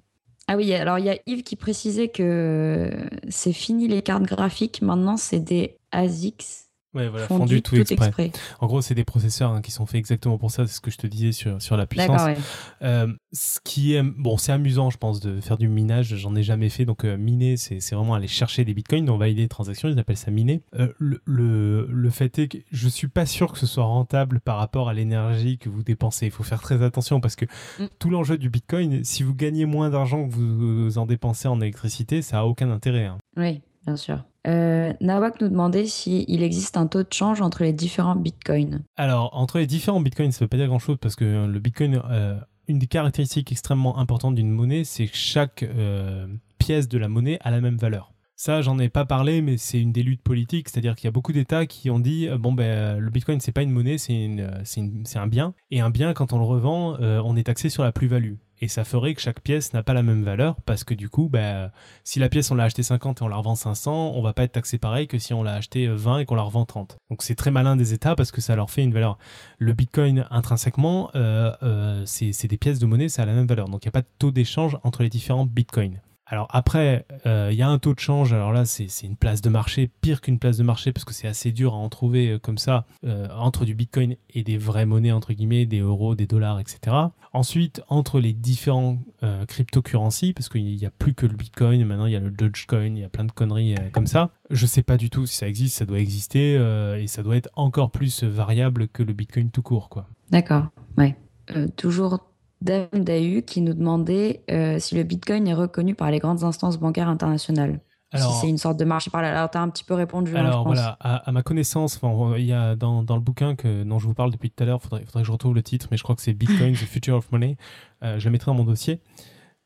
Ah oui, alors il y a Yves qui précisait que c'est fini les cartes graphiques, maintenant c'est des ASICS ouais, voilà, fondu tout exprès. exprès. En gros, c'est des processeurs hein, qui sont faits exactement pour ça. C'est ce que je te disais sur, sur la puissance. Ouais. Euh, ce qui est bon, c'est amusant, je pense, de faire du minage. J'en ai jamais fait, donc euh, miner, c'est vraiment aller chercher des bitcoins, on valider des transactions. Ils appellent ça miner. Euh, le, le, le fait est que je suis pas sûr que ce soit rentable par rapport à l'énergie que vous dépensez. Il faut faire très attention parce que Mm. tout l'enjeu du bitcoin, si vous gagnez moins d'argent que vous en dépensez en électricité, ça a aucun intérêt. hein. Oui, bien sûr. Euh, Nawak nous demandait s'il existe un taux de change entre les différents bitcoins. Alors, entre les différents bitcoins, ça veut pas dire grand-chose parce que le bitcoin, euh, une des caractéristiques extrêmement importantes d'une monnaie, c'est que chaque euh, pièce de la monnaie a la même valeur. Ça, j'en ai pas parlé, mais c'est une des luttes politiques, c'est-à-dire qu'il y a beaucoup d'États qui ont dit bon ben le Bitcoin c'est pas une monnaie, c'est un bien, et un bien quand on le revend, on est taxé sur la plus-value. Et ça ferait que chaque pièce n'a pas la même valeur parce que du coup, ben, si la pièce on l'a acheté 50 et on la revend 500, on va pas être taxé pareil que si on l'a acheté 20 et qu'on la revend 30. Donc c'est très malin des États parce que ça leur fait une valeur. Le Bitcoin intrinsèquement, euh, euh, c'est des pièces de monnaie, ça a la même valeur. Donc il n'y a pas de taux d'échange entre les différents Bitcoins. Alors après, euh, il y a un taux de change, alors là c'est une place de marché, pire qu'une place de marché parce que c'est assez dur à en trouver euh, comme ça, euh, entre du Bitcoin et des vraies monnaies, entre guillemets, des euros, des dollars, etc. Ensuite, entre les différents euh, cryptocurrencies, parce qu'il n'y a plus que le Bitcoin, maintenant il y a le Dogecoin, il y a plein de conneries euh, comme ça. Je sais pas du tout si ça existe, ça doit exister, euh, et ça doit être encore plus variable que le Bitcoin tout court. D'accord, ouais. Euh, toujours Dame Dahu qui nous demandait euh, si le bitcoin est reconnu par les grandes instances bancaires internationales. Alors- si c'est une sorte de marché parallèle. Alors, tu as un petit peu répondu, hein, je Alors pense. voilà, à, à ma connaissance, enfin, il y a dans, dans le bouquin que, dont je vous parle depuis tout à l'heure, il faudrait, faudrait que je retrouve le titre, mais je crois que c'est Bitcoin, The Future of Money. Euh, je le mettrai dans mon dossier.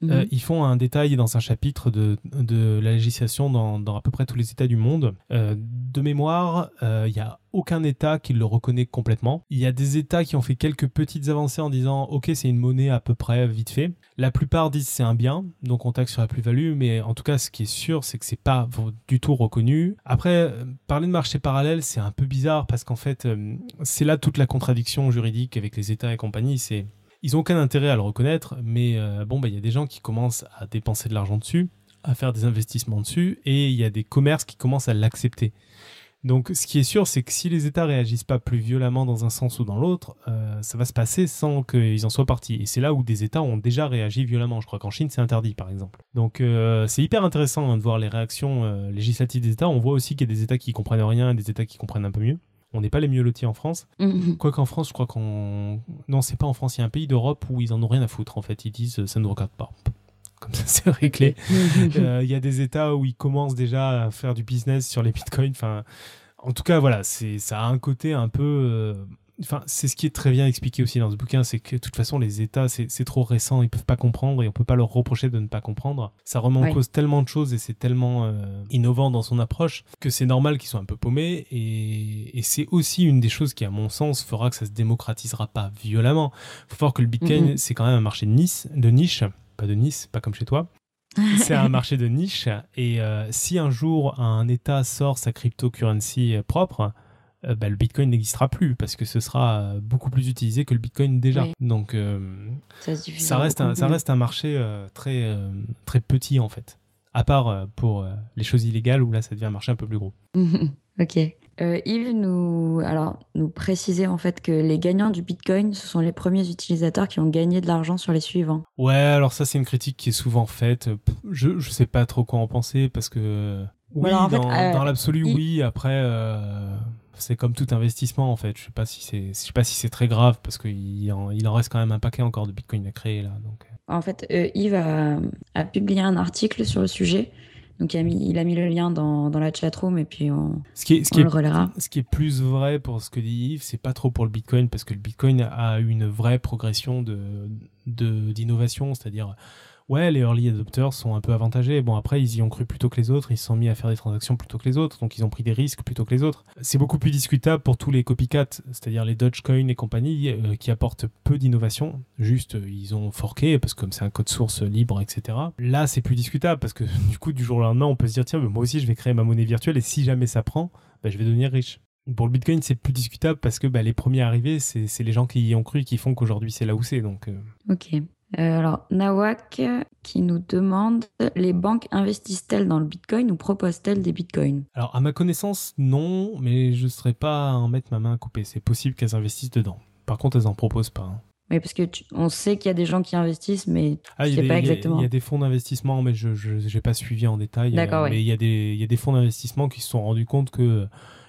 Mhm. Euh, ils font un détail dans un chapitre de, de la législation dans, dans à peu près tous les États du monde. Euh, de mémoire, euh, il n'y a aucun État qui le reconnaît complètement. Il y a des États qui ont fait quelques petites avancées en disant ok c'est une monnaie à peu près vite fait. La plupart disent c'est un bien, donc on taxe sur la plus-value, mais en tout cas ce qui est sûr c'est que c'est pas du tout reconnu. Après, parler de marché parallèle c'est un peu bizarre parce qu'en fait c'est là toute la contradiction juridique avec les États et compagnie, c'est ils n'ont aucun intérêt à le reconnaître, mais euh, bon, bah, il y a des gens qui commencent à dépenser de l'argent dessus, à faire des investissements dessus, et il y a des commerces qui commencent à l'accepter. Donc, ce qui est sûr, c'est que si les États réagissent pas plus violemment dans un sens ou dans l'autre, euh, ça va se passer sans qu'ils en soient partis. Et c'est là où des États ont déjà réagi violemment. Je crois qu'en Chine, c'est interdit, par exemple. Donc, euh, c'est hyper intéressant hein, de voir les réactions législatives des États. On voit aussi qu'il y a des États qui comprennent rien et des États qui comprennent un peu mieux. On n'est pas les mieux lotis en France. Mhm. Quoique en France, je crois qu'on. Non, c'est pas en France, il y a un pays d'Europe où ils en ont rien à foutre en fait. Ils disent euh, ça ne nous regarde pas. Comme ça, c'est réglé. Euh, Il y a des États où ils commencent déjà à faire du business sur les bitcoins. Enfin, en tout cas, voilà, c'est ça a un côté un peu. euh, Enfin, c'est ce qui est très bien expliqué aussi dans ce bouquin, c'est que de toute façon, les États, c'est trop récent, ils peuvent pas comprendre et on peut pas leur reprocher de ne pas comprendre. Ça remet en Ouais. cause tellement de choses et c'est tellement euh, innovant dans son approche que c'est normal qu'ils soient un peu paumés et, et c'est aussi une des choses qui, à mon sens, fera que ça se démocratisera pas violemment. Faut voir que le Bitcoin, Mhm. c'est quand même un marché de, nice, de niche, pas de Nice, pas comme chez toi c'est un marché de niche et euh, si un jour un État sort sa cryptocurrency euh, propre, euh, bah, le Bitcoin n'existera plus parce que ce sera euh, beaucoup plus utilisé que le Bitcoin déjà. Oui. Donc euh, Ça, reste un, de ça pays. reste un marché très très petit en fait. À part pour les choses illégales où là ça devient un marché un peu plus gros. ok. Euh, Yves nous, alors, nous précisait en fait que les gagnants du Bitcoin, ce sont les premiers utilisateurs qui ont gagné de l'argent sur les suivants. Ouais, alors ça c'est une critique qui est souvent faite. Je je sais pas trop quoi en penser parce que oui, en dans, euh, dans l'absolu il- oui. Après, euh, c'est comme tout investissement en fait. Je sais pas si c'est je sais pas si c'est très grave parce qu'il en, il en reste quand même un paquet encore de Bitcoin à créer là. Donc euh. En fait, euh, Yves a, a publié un article sur le sujet. Donc, il a mis, il a mis le lien dans, dans la chatroom et puis on, ce qui est ce on qui est le relaiera. Ce qui est plus vrai pour ce que dit Yves, c'est pas trop pour le Bitcoin parce que le Bitcoin a eu une vraie progression de de- d'innovation, c'est-à-dire ouais, les early adopters sont un peu avantagés. Bon, après, ils y ont cru plutôt que les autres, ils se sont mis à faire des transactions plutôt que les autres, donc ils ont pris des risques plutôt que les autres. C'est beaucoup plus discutable pour tous les copycats, c'est-à-dire les Dogecoin et compagnie, euh, qui apportent peu d'innovation. Juste, euh, ils ont forqué, parce que comme c'est un code source libre, etc. Là, c'est plus discutable, parce que du coup, du jour au lendemain, on peut se dire, tiens, moi aussi, je vais créer ma monnaie virtuelle, et si jamais ça prend, bah, je vais devenir riche. Pour le Bitcoin, c'est plus discutable parce que bah, les premiers arrivés, c'est les gens qui y ont cru qui font qu'aujourd'hui c'est là où c'est. Euh. Ok. Euh, alors, Nawak qui nous demande les banques investissent-elles dans le bitcoin ou proposent-elles des bitcoins? Alors, à ma connaissance, non, mais je ne serais pas à en mettre ma main à couper. C'est possible qu'elles investissent dedans. Par contre, elles n'en proposent pas. Hein. Oui, parce que on sait qu'il y a des gens qui investissent, mais ah, sais pas exactement. Il y a des fonds d'investissement, mais je n'ai pas suivi en détail. D'accord, Mais il y, a des, il y a des fonds d'investissement qui se sont rendus compte que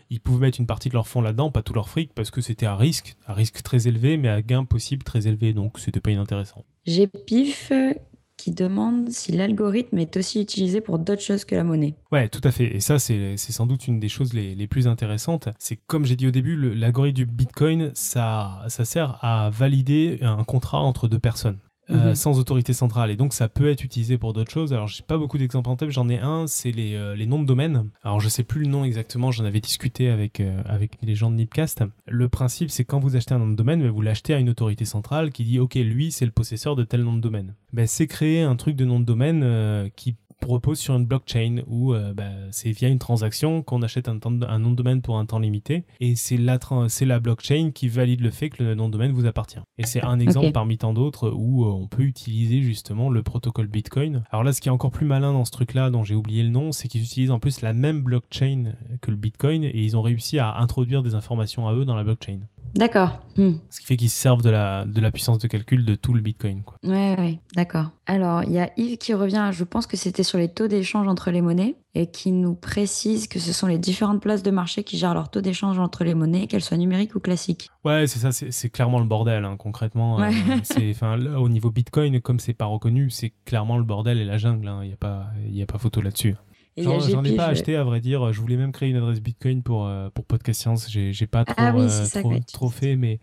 ils pouvaient mettre une partie de leur fonds là-dedans, pas tout leur fric, parce que c'était un risque, un risque très élevé, mais à gain possible très élevé, donc c'était pas inintéressant. J'ai Pif euh, qui demande si l'algorithme est aussi utilisé pour d'autres choses que la monnaie. Ouais, tout à fait. Et ça, c'est sans doute une des choses les, les plus intéressantes. C'est comme j'ai dit au début, l'algorithme du Bitcoin, ça, ça sert à valider un contrat entre deux personnes. Euh, mhm. sans autorité centrale. Et donc, ça peut être utilisé pour d'autres choses. Alors, j'ai pas beaucoup d'exemples en tête. J'en ai un, c'est les, euh, les, noms de domaine. Alors, je sais plus le nom exactement. J'en avais discuté avec, euh, avec les gens de Nipcast. Le principe, c'est quand vous achetez un nom de domaine, vous l'achetez à une autorité centrale qui dit, OK, lui, c'est le possesseur de tel nom de domaine. Ben, c'est créer un truc de nom de domaine qui repose sur une blockchain où euh, bah, c'est via une transaction qu'on achète un, un, nom de domaine pour un temps limité et c'est la, c'est la blockchain qui valide le fait que le nom de domaine vous appartient. Et c'est un exemple parmi tant d'autres où euh, on peut utiliser justement le protocole Bitcoin. Alors là, ce qui est encore plus malin dans ce truc-là, dont j'ai oublié le nom, c'est qu'ils utilisent en plus la même blockchain que le Bitcoin et ils ont réussi à introduire des informations à eux dans la blockchain. D'accord. Hmm. Ce qui fait qu'ils servent de la, de la puissance de calcul de tout le Bitcoin. Quoi. Ouais, ouais, d'accord. Alors, il y a Yves qui revient, je pense que c'était sur les taux d'échange entre les monnaies, et qui nous précise que ce sont les différentes places de marché qui gèrent leur taux d'échange entre les monnaies, qu'elles soient numériques ou classiques. Ouais, c'est ça, c'est clairement le bordel, hein, concrètement. Euh, ouais. au niveau Bitcoin, comme c'est pas reconnu, c'est clairement le bordel et la jungle. Hein. Il n'y a, pas, a pas photo là-dessus. J'en ai pas acheté, à vrai dire. Je voulais même créer une adresse Bitcoin pour, euh, pour Podcast Science. J'ai pas trop, ah euh, trop, fait, mais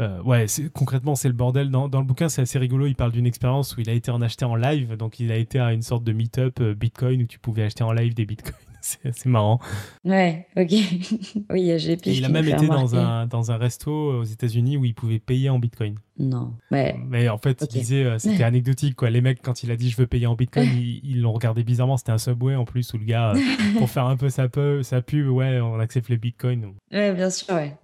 euh, ouais, concrètement, c'est le bordel. Dans, dans le bouquin, c'est assez rigolo. Il parle d'une expérience où il a été en acheté en live. Donc, il a été à une sorte de meet-up Bitcoin où tu pouvais acheter en live des Bitcoins. C'est marrant. Ouais, ok. oui, j'ai Il a même été dans un, dans un resto aux États-Unis où il pouvait payer en bitcoin. Non. Ouais. Mais en fait, il disait, euh, c'était anecdotique, quoi. Les mecs, quand il a dit je veux payer en bitcoin, ils l'ont regardé bizarrement. C'était un subway en plus où le gars, euh, pour faire un peu sa, peu, sa pub, ouais, on accepte les bitcoins. Ouais, bien sûr, ouais.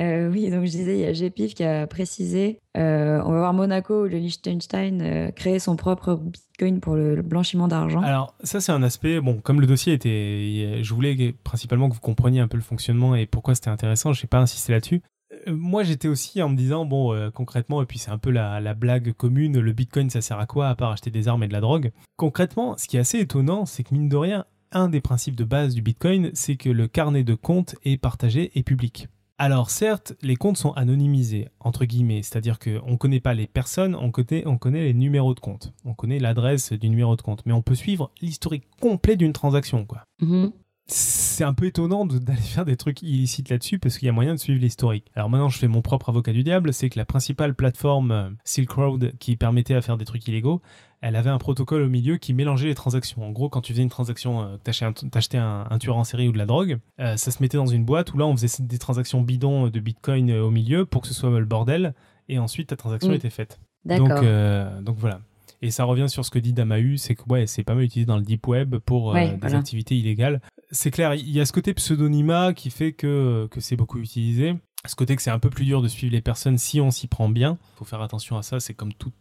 Euh, oui, donc je disais, il y a GPIF qui a précisé, euh, on va voir Monaco ou le Liechtenstein euh, créer son propre Bitcoin pour le, blanchiment d'argent. Alors ça c'est un aspect, bon, comme le dossier était, je voulais principalement que vous compreniez un peu le fonctionnement et pourquoi c'était intéressant, je n'ai pas insisté là-dessus. Moi j'étais aussi en me disant, bon, concrètement, et puis c'est un peu la, la blague commune, le Bitcoin ça sert à quoi à part acheter des armes et de la drogue? Concrètement, ce qui est assez étonnant, c'est que mine de rien, un des principes de base du Bitcoin, c'est que le carnet de compte est partagé et public. Alors certes, les comptes sont anonymisés, entre guillemets, c'est-à-dire qu'on ne connaît pas les personnes, on connaît, on connaît les numéros de compte, on connaît l'adresse du numéro de compte, mais on peut suivre l'historique complet d'une transaction. quoi. Mm-hmm. C'est un peu étonnant d'aller faire des trucs illicites là-dessus parce qu'il y a moyen de suivre l'historique. Alors maintenant, je fais mon propre avocat du diable, c'est que la principale plateforme euh, Silk Road qui permettait à faire des trucs illégaux, elle avait un protocole au milieu qui mélangeait les transactions. En gros, quand tu faisais une transaction, euh, t'achetais un, un, tueur en série ou de la drogue, euh, ça se mettait dans une boîte où là, on faisait des transactions bidons de Bitcoin au milieu pour que ce soit le bordel, et ensuite ta transaction était faite. Donc, donc voilà. Et ça revient sur ce que dit Damahu, c'est que ouais, c'est pas mal utilisé dans le deep web pour des activités illégales. C'est clair, il y a ce côté pseudonymat qui fait que, que c'est beaucoup utilisé ce côté que c'est un peu plus dur de suivre les personnes si on s'y prend bien. Il faut faire attention à ça, c'est comme tout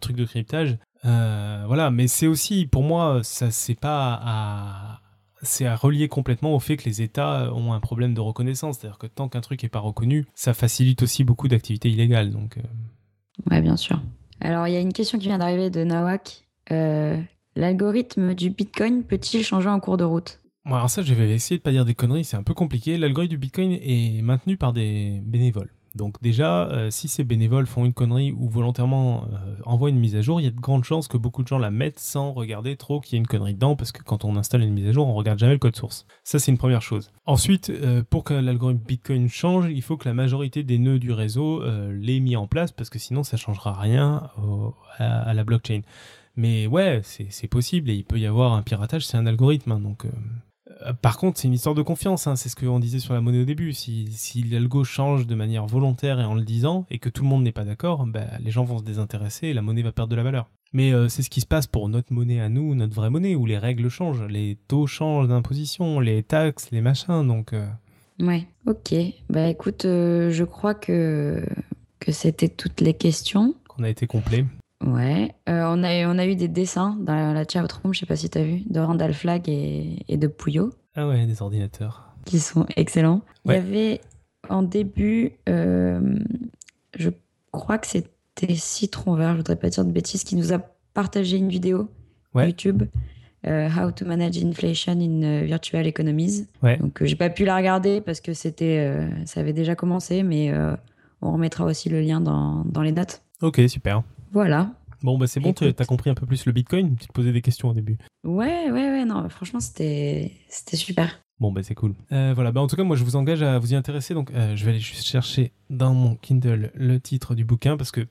truc de cryptage. Euh, voilà, mais c'est aussi, pour moi, ça c'est pas à, c'est à relier complètement au fait que les États ont un problème de reconnaissance. C'est-à-dire que tant qu'un truc n'est pas reconnu, ça facilite aussi beaucoup d'activités illégales. Donc, euh. Ouais, bien sûr. Alors, il y a une question qui vient d'arriver de Nawak. Euh, l'algorithme du Bitcoin peut-il changer en cours de route? Alors ça, je vais essayer de pas dire des conneries, c'est un peu compliqué. L'algorithme du Bitcoin est maintenu par des bénévoles. Donc déjà, euh, si ces bénévoles font une connerie ou volontairement euh, envoient une mise à jour, il y a de grandes chances que beaucoup de gens la mettent sans regarder trop qu'il y a une connerie dedans, parce que quand on installe une mise à jour, on regarde jamais le code source. Ça, c'est une première chose. Ensuite, euh, pour que l'algorithme Bitcoin change, il faut que la majorité des nœuds du réseau l'ait mis en place, parce que sinon, ça changera rien à, la blockchain. Mais ouais, c'est possible et il peut y avoir un piratage, c'est un algorithme, hein, donc par contre, c'est une histoire de confiance, hein, c'est ce qu'on disait sur la monnaie au début. Si, si l'algo change de manière volontaire et en le disant, et que tout le monde n'est pas d'accord, bah, les gens vont se désintéresser et la monnaie va perdre de la valeur. Mais euh, c'est ce qui se passe pour notre monnaie à nous, notre vraie monnaie, où les règles changent, les taux changent d'imposition, les taxes, les machins, donc... Euh. Ouais, ok. Bah écoute, je crois que, que c'était toutes les questions. Qu'on a été complet. Ouais, euh, on, a, on a eu des dessins dans la chat room, je sais pas si tu as vu, de Randall Flag et, et de Pouillot. Ah ouais, des ordinateurs. Qui sont excellents. Il y avait en début, euh, je crois que c'était Citron Vert, je voudrais pas dire de bêtises, qui nous a partagé une vidéo YouTube. Euh, How to manage inflation in virtual economies. Ouais. Donc j'ai pas pu la regarder parce que c'était, ça avait déjà commencé, mais on remettra aussi le lien dans, dans les notes. Ok, super. Voilà. Bon, bah c'est bon, tu as compris un peu plus le Bitcoin Tu te posais des questions au début. Ouais, ouais, ouais, non, franchement, c'était super. Bon, bah c'est cool. Euh, voilà, bah en tout cas, moi je vous engage à vous y intéresser. Donc, euh, je vais aller juste chercher dans mon Kindle le titre du bouquin parce que,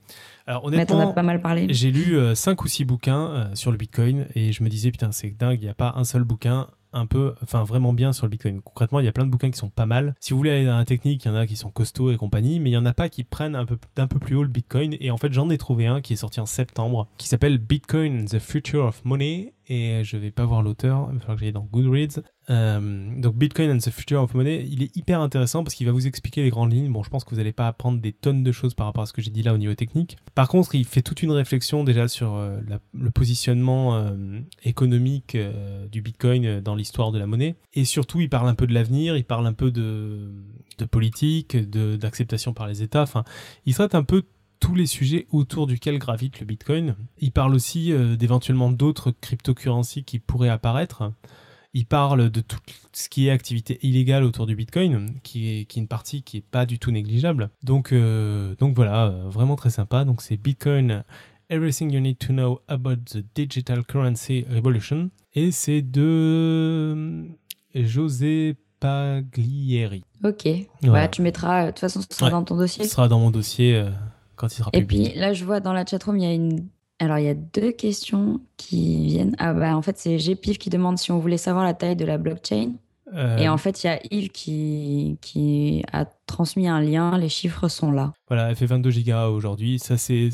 alors honnêtement, as pas mal parlé. J'ai lu 5 euh, ou 6 bouquins sur le Bitcoin et je me disais, putain, c'est dingue, il n'y a pas un seul bouquin un peu, enfin vraiment bien sur le Bitcoin. Concrètement, il y a plein de bouquins qui sont pas mal. Si vous voulez aller dans la technique, il y en a qui sont costauds et compagnie, mais il y en a pas qui prennent un peu d'un peu plus haut le Bitcoin. Et en fait, j'en ai trouvé un qui est sorti en septembre, qui s'appelle Bitcoin: The Future of Money et je vais pas voir l'auteur, il va falloir que j'aille dans Goodreads. Euh, donc Bitcoin and the Future of Money, il est hyper intéressant parce qu'il va vous expliquer les grandes lignes. Bon, je pense que vous n'allez pas apprendre des tonnes de choses par rapport à ce que j'ai dit là au niveau technique. Par contre, il fait toute une réflexion déjà sur euh, le positionnement euh, économique du Bitcoin dans l'histoire de la monnaie. Et surtout, il parle un peu de l'avenir, il parle un peu de, de politique, d'acceptation par les États. Enfin, il traite un peu tous les sujets autour duquel gravite le Bitcoin. Il parle aussi euh, d'éventuellement d'autres cryptocurrencies qui pourraient apparaître. Il parle de tout ce qui est activité illégale autour du Bitcoin, qui est, qui est une partie qui est pas du tout négligeable. Donc, euh, donc voilà, euh, vraiment très sympa. Donc c'est Bitcoin, Everything You Need to Know About the Digital Currency Revolution. Et c'est de José Paglieri. Ok. Bah, tu mettras, de toute façon, ce sera dans ton dossier. Ce sera dans mon dossier. Et puis là, je vois dans la chatroom, il y a une. Alors, il y a deux questions qui viennent. Ah, bah, en fait, c'est GPIF qui demande si on voulait savoir la taille de la blockchain. Et en fait, il y a Yves qui, qui a transmis un lien, les chiffres sont là. Voilà, elle fait 22 gigas aujourd'hui. Ça, c'est.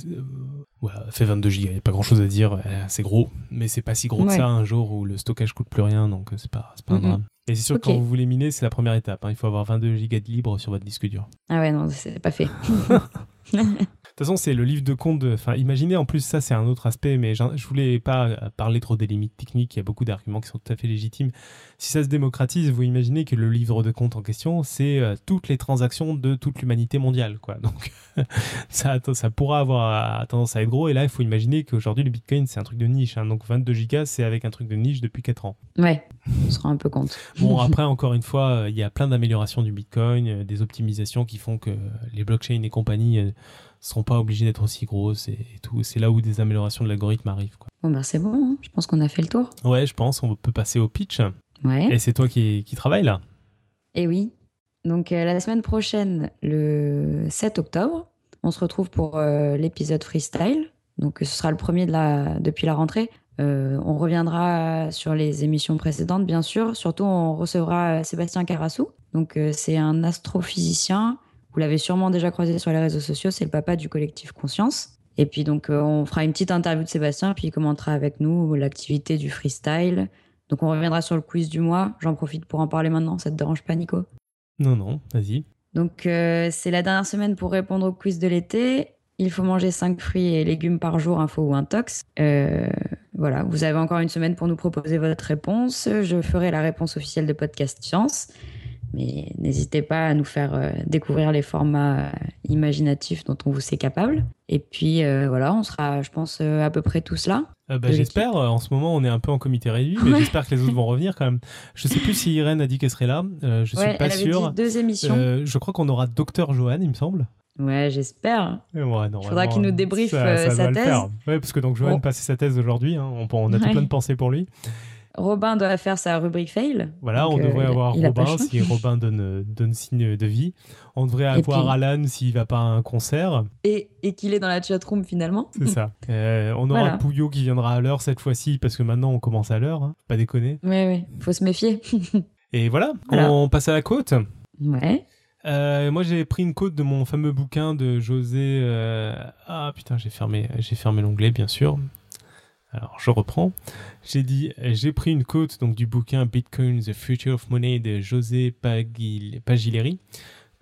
Ouais, elle fait 22 gigas, il n'y a pas grand chose à dire. C'est gros, mais c'est pas si gros que ça un jour où le stockage coûte plus rien, donc c'est pas, pas un drame. Et c'est sûr que quand vous voulez miner, c'est la première étape. Hein. Il faut avoir 22 gigas de libre sur votre disque dur. Ah ouais, non, c'est pas fait. De toute façon, c'est le livre de compte. De... Enfin, imaginez, en plus, ça, c'est un autre aspect, mais je voulais pas euh, parler trop des limites techniques. Il y a beaucoup d'arguments qui sont tout à fait légitimes. Si ça se démocratise, vous imaginez que le livre de compte en question, c'est euh, toutes les transactions de toute l'humanité mondiale, quoi. Donc, ça, ça pourra avoir tendance à être gros. Et là, il faut imaginer qu'aujourd'hui, le Bitcoin, c'est un truc de niche. Hein. Donc, 22 gigas, c'est avec un truc de niche depuis 4 ans. Ouais, on se rend un peu compte. Bon, après, encore une fois, euh, il y a plein d'améliorations du Bitcoin, des optimisations qui font que les blockchains et compagnie seront pas obligés d'être aussi grosses et, tout. C'est là où des améliorations de l'algorithme arrivent. Quoi. Bon, ben c'est bon, hein. je pense qu'on a fait le tour. Ouais, je pense, on peut passer au pitch. Ouais. Et c'est toi qui, qui travaille là Eh oui. Donc euh, la semaine prochaine, le 7 octobre, on se retrouve pour euh, l'épisode freestyle. Donc ce sera le premier de la, depuis la rentrée. Euh, on reviendra sur les émissions précédentes, bien sûr. Surtout, on recevra Sébastien Carassou. Donc, c'est un astrophysicien vous l'avez sûrement déjà croisé sur les réseaux sociaux, c'est le papa du collectif Conscience. Et puis donc euh, on fera une petite interview de Sébastien, puis il commentera avec nous l'activité du freestyle. Donc on reviendra sur le quiz du mois. J'en profite pour en parler maintenant, ça te dérange pas Nico? Non, non, vas-y. Donc euh, c'est la dernière semaine pour répondre au quiz de l'été. Il faut manger 5 fruits et légumes par jour, info ou intox. Euh, voilà, vous avez encore une semaine pour nous proposer votre réponse. Je ferai la réponse officielle de Podcast Science. Mais n'hésitez pas à nous faire euh, découvrir les formats euh, imaginatifs dont on vous sait capable. Et puis euh, voilà, on sera, je pense, à peu près tous là. Euh, bah, j'espère. En ce moment, on est un peu en comité réduit, mais j'espère que les autres vont revenir quand même. Je sais plus si Irène a dit qu'elle serait là. Euh, je Ouais, suis pas elle avait sûr. dit deux émissions. Je crois qu'on aura Docteur Johan, il me semble. Ouais, j'espère. Ouais, non, Faudra qu'il nous débriefe, ça- ça sa thèse. Ouais, parce que donc Johan Bon. passait sa thèse aujourd'hui. hein. On, on a tout plein de pensées pour lui. Robin doit faire sa rubrique fail. Voilà, Donc, on euh, devrait avoir il Robin si Robin donne, donne signe de vie. On devrait avoir puis- Alan s'il va pas à un concert. Et, et qu'il est dans la chatroom finalement. C'est ça. Euh, on aura Voilà. Pouillot qui viendra à l'heure cette fois-ci parce que maintenant on commence à l'heure. hein. Pas déconner. Ouais, ouais, faut se méfier. Et voilà, Voilà. on passe à la côte. ouais. Euh, moi, j'ai pris une côte de mon fameux bouquin de José. euh, Ah putain, j'ai fermé, j'ai fermé l'onglet, bien sûr. Alors, je reprends. J'ai dit, j'ai pris une côte donc du bouquin Bitcoin: The Future of Money de José Pagil- Pagileri.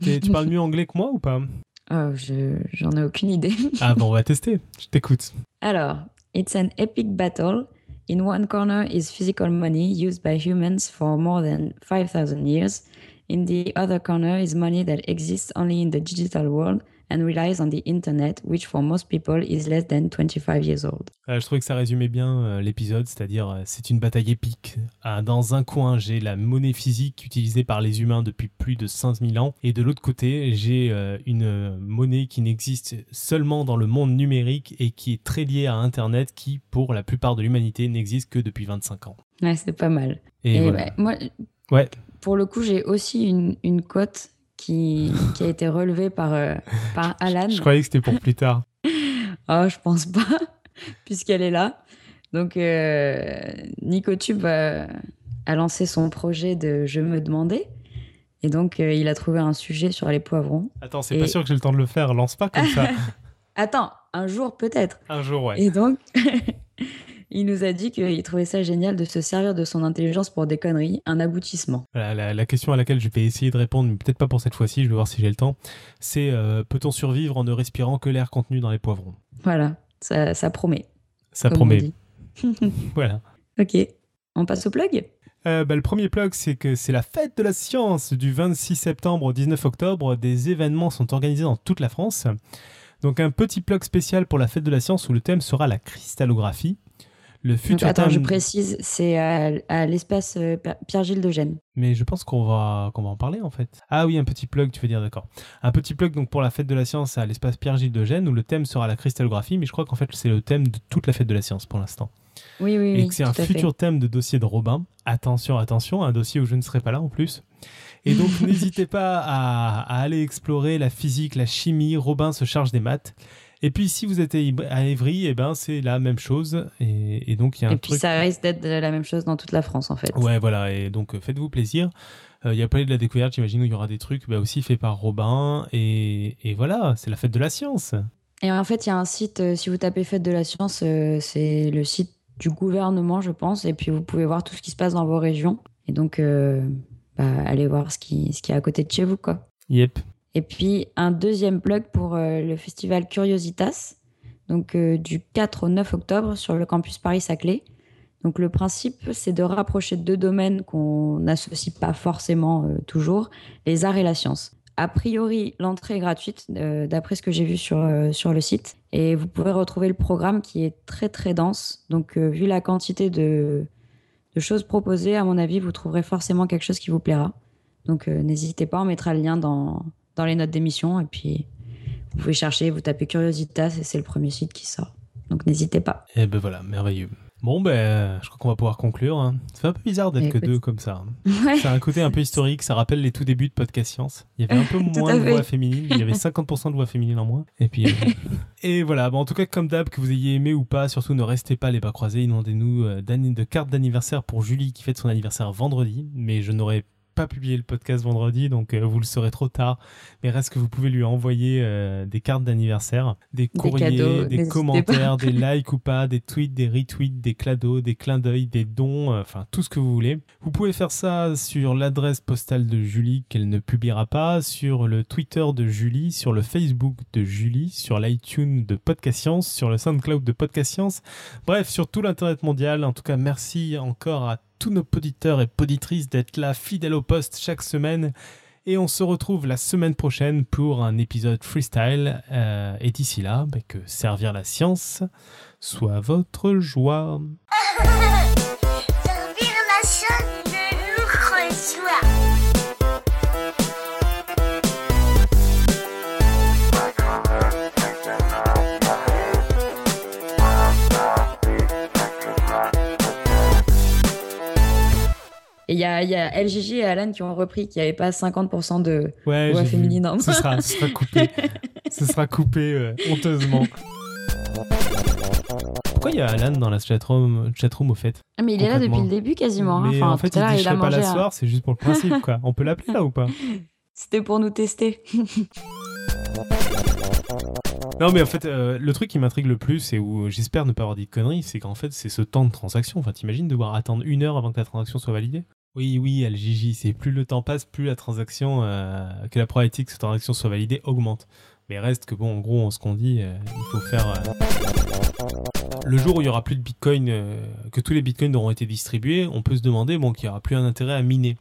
Tu parles mieux anglais que moi ou pas? Oh, je, j'en ai aucune idée. Ah bon, on va tester. Je t'écoute. Alors, it's an epic battle. In one corner is physical money used by humans for more than 5,000 years. In the other corner is money that exists only in the digital world and relies on the internet, which for most people is less than 25 years old. Euh, je trouvais que ça résumait bien euh, l'épisode, c'est-à-dire euh, c'est une bataille épique. Ah, dans un coin, j'ai la monnaie physique utilisée par les humains depuis plus de 5000 ans, et de l'autre côté, j'ai une monnaie qui n'existe seulement dans le monde numérique et qui est très liée à Internet, qui pour la plupart de l'humanité n'existe que depuis 25 ans. Ouais, c'est pas mal. Et, Et voilà. ouais, moi, Ouais. pour le coup, j'ai aussi une, une cote qui, qui a été relevée par, euh, par Alan. Je croyais que c'était pour plus tard. Oh, je pense pas, puisqu'elle est là. Donc, euh, Nicotube a, a lancé son projet de Je me demandais. Et donc, euh, il a trouvé un sujet sur les poivrons. Attends, c'est Et- pas sûr que j'ai le temps de le faire, lance pas comme ça. Attends, un jour peut-être. Un jour, ouais. Et donc, il nous a dit qu'il trouvait ça génial de se servir de son intelligence pour des conneries, un aboutissement. Voilà, la, la question à laquelle je vais essayer de répondre, mais peut-être pas pour cette fois-ci, je vais voir si j'ai le temps, c'est euh, peut-on survivre en ne respirant que l'air contenu dans les poivrons? Voilà, ça, ça promet. Ça promet. Voilà. Ok, on passe au plug? Euh, bah, le premier plug, c'est que c'est la fête de la science du 26 septembre au 19 octobre. Des événements sont organisés dans toute la France. Donc un petit plug spécial pour la fête de la science où le thème sera la cristallographie. Le futur Attends, je précise, c'est à, à l'espace euh, Pierre- Pierre-Gilles de Gênes. Mais je pense qu'on va, qu'on va en parler en fait. Ah oui, un petit plug, tu veux dire, d'accord. Un petit plug donc pour la fête de la science à l'espace Pierre-Gilles de Gênes où le thème sera la cristallographie, mais je crois qu'en fait c'est le thème de toute la fête de la science pour l'instant. Oui, oui, et oui. que c'est un fait. futur thème de dossier de Robin. Attention, attention, un dossier où je ne serai pas là en plus. Et donc n'hésitez pas à, à aller explorer la physique, la chimie. Robin se charge des maths. Et puis si vous êtes à Évry, eh ben c'est la même chose. Et, et donc il y a un Et puis ça risque d'être la même chose dans toute la France, en fait. Ouais, voilà. Et donc euh, faites-vous plaisir. Euh, Il y a Palais de la découverte, j'imagine, où il y aura des trucs bah, aussi faits par Robin. Et, et voilà, c'est la fête de la science. Et en fait, il y a un site, euh, si vous tapez Fête de la Science, euh, c'est le site du gouvernement, je pense. Et puis, vous pouvez voir tout ce qui se passe dans vos régions. Et donc, euh, bah, allez voir ce qui, ce qui est à côté de chez vous, quoi. Yep. Et puis, un deuxième plug pour euh, le festival Curiositas, donc euh, du 4 au 9 octobre sur le campus Paris-Saclay. Donc, le principe, c'est de rapprocher deux domaines qu'on n'associe pas forcément euh, toujours, les arts et la science. A priori, l'entrée est gratuite, d'après ce que j'ai vu sur, sur le site. Et vous pouvez retrouver le programme qui est très, très dense. Donc, vu la quantité de, de choses proposées, à mon avis, vous trouverez forcément quelque chose qui vous plaira. Donc, n'hésitez pas, on mettra le lien dans, dans les notes d'émission. Et puis, vous pouvez chercher, vous tapez Curiositas et c'est le premier site qui sort. Donc, n'hésitez pas. Et ben voilà, merveilleux. Bon, ben, je crois qu'on va pouvoir conclure. hein. C'est un peu bizarre d'être que Écoute. deux comme ça. hein. Ouais. C'est un côté un peu historique, ça rappelle les tout débuts de Podcast Science. Il y avait un peu moins de voix féminines, il y avait 50% de voix féminines en moins. Et puis, euh, et voilà. Bon, en tout cas, comme d'hab, que vous ayez aimé ou pas, surtout ne restez pas les bras croisés. Demandez-nous euh, de cartes d'anniversaire pour Julie qui fête son anniversaire vendredi, mais je n'aurai pas publié le podcast vendredi, donc euh, vous le saurez trop tard. Mais reste que vous pouvez lui envoyer euh, des cartes d'anniversaire, des courriers, cadeaux, des commentaires, des likes ou pas, des tweets, des retweets, des cadeaux, des clins d'œil, des dons, euh, enfin tout ce que vous voulez. Vous pouvez faire ça sur l'adresse postale de Julie qu'elle ne publiera pas, sur le Twitter de Julie, sur le Facebook de Julie, sur l'iTunes de Podcast Science, sur le SoundCloud de Podcast Science, bref, sur tout l'Internet mondial. En tout cas, merci encore à tous nos auditeurs et poditrices d'être là, fidèles au poste chaque semaine. Et on se retrouve la semaine prochaine pour un épisode freestyle. Euh, et d'ici là, bah, que servir la science soit votre joie. Et il y a, il y a LGG et Alan qui ont repris qu'il n'y avait pas 50% de Ouais, voix féminine. hein. Ce sera, ce sera coupé. ce sera coupé euh, honteusement. Pourquoi il y a Alan dans la chatroom, chatroom au fait? Ah, mais il est là depuis le début quasiment. hein. Mais Enfin, en fait, tout il dit je pas la un- soir, c'est juste pour le principe quoi. On peut l'appeler là ou pas? C'était pour nous tester. Non, mais en fait, euh, le truc qui m'intrigue le plus et où j'espère ne pas avoir dit de conneries, c'est qu'en fait, c'est ce temps de transaction. Enfin, t'imagines devoir attendre une heure avant que la transaction soit validée? Oui, oui, LGJ, c'est plus le temps passe, plus la transaction, euh, que la probabilité que cette transaction soit validée augmente. Mais reste que, bon, en gros, ce qu'on dit, euh, il faut faire. euh, Le jour où il y aura plus de bitcoin, euh, que tous les bitcoins auront été distribués, on peut se demander bon, qu'il n'y aura plus un intérêt à miner.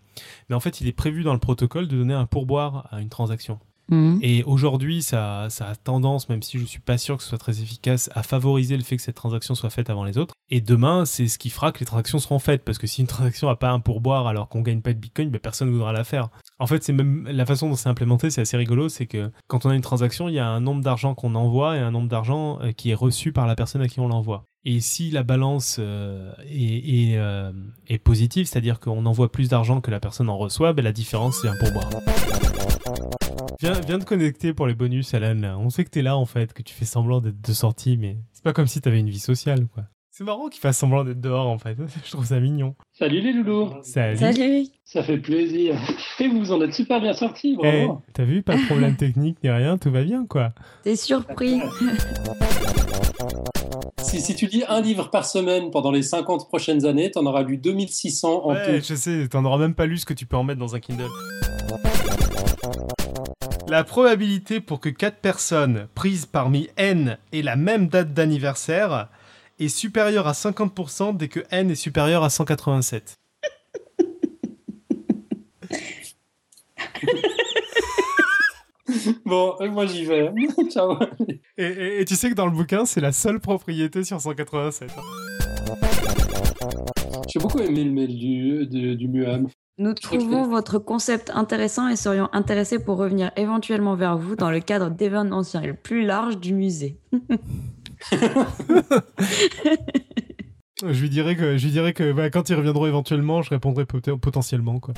Mais en fait, il est prévu dans le protocole de donner un pourboire à une transaction. Mhm. Et aujourd'hui, ça, a tendance, même si je suis pas sûr que ce soit très efficace, à favoriser le fait que cette transaction soit faite avant les autres. Et demain, c'est ce qui fera que les transactions seront faites. Parce que si une transaction n'a pas un pourboire alors qu'on gagne pas de bitcoin, ben personne ne voudra la faire. En fait, c'est même la façon dont c'est implémenté, c'est assez rigolo. C'est que quand on a une transaction, il y a un nombre d'argent qu'on envoie et un nombre d'argent euh, qui est reçu par la personne à qui on l'envoie. Et si la balance euh, est, est, euh, est positive, c'est-à-dire qu'on envoie plus d'argent que la personne en reçoit, ben la différence c'est un pourboire. Viens, viens te connecter pour les bonus, Alan. là. On sait que t'es là en fait, que tu fais semblant d'être de sortie, mais c'est pas comme si t'avais une vie sociale, quoi. C'est marrant qu'il fasse semblant d'être dehors en fait. Je trouve ça mignon. Salut les loulous, Salut. Salut ça fait plaisir. Et vous vous en êtes super bien sortis, Eh, bravo. t'as vu, pas de problème technique ni rien, tout va bien quoi. T'es surpris Si, si tu lis un livre par semaine pendant les 50 prochaines années, t'en auras lu 2600 en Ouais, tout. je sais, t'en auras même pas lu ce que tu peux en mettre dans un Kindle. La probabilité pour que 4 personnes prises parmi n aient la même date d'anniversaire est supérieure à 50% dès que n est supérieur à 187. Bon, moi j'y vais. Ciao. Et, et- et tu sais que dans le bouquin, c'est la seule propriété sur 187. J'ai beaucoup aimé le mail du, du, du Muam. Nous trouvons votre concept intéressant et serions intéressés pour revenir éventuellement vers vous dans le cadre d'événementiels plus larges du musée. Je lui dirais que, je lui dirais que bah, quand ils reviendront éventuellement, je répondrai pot- potentiellement. Quoi.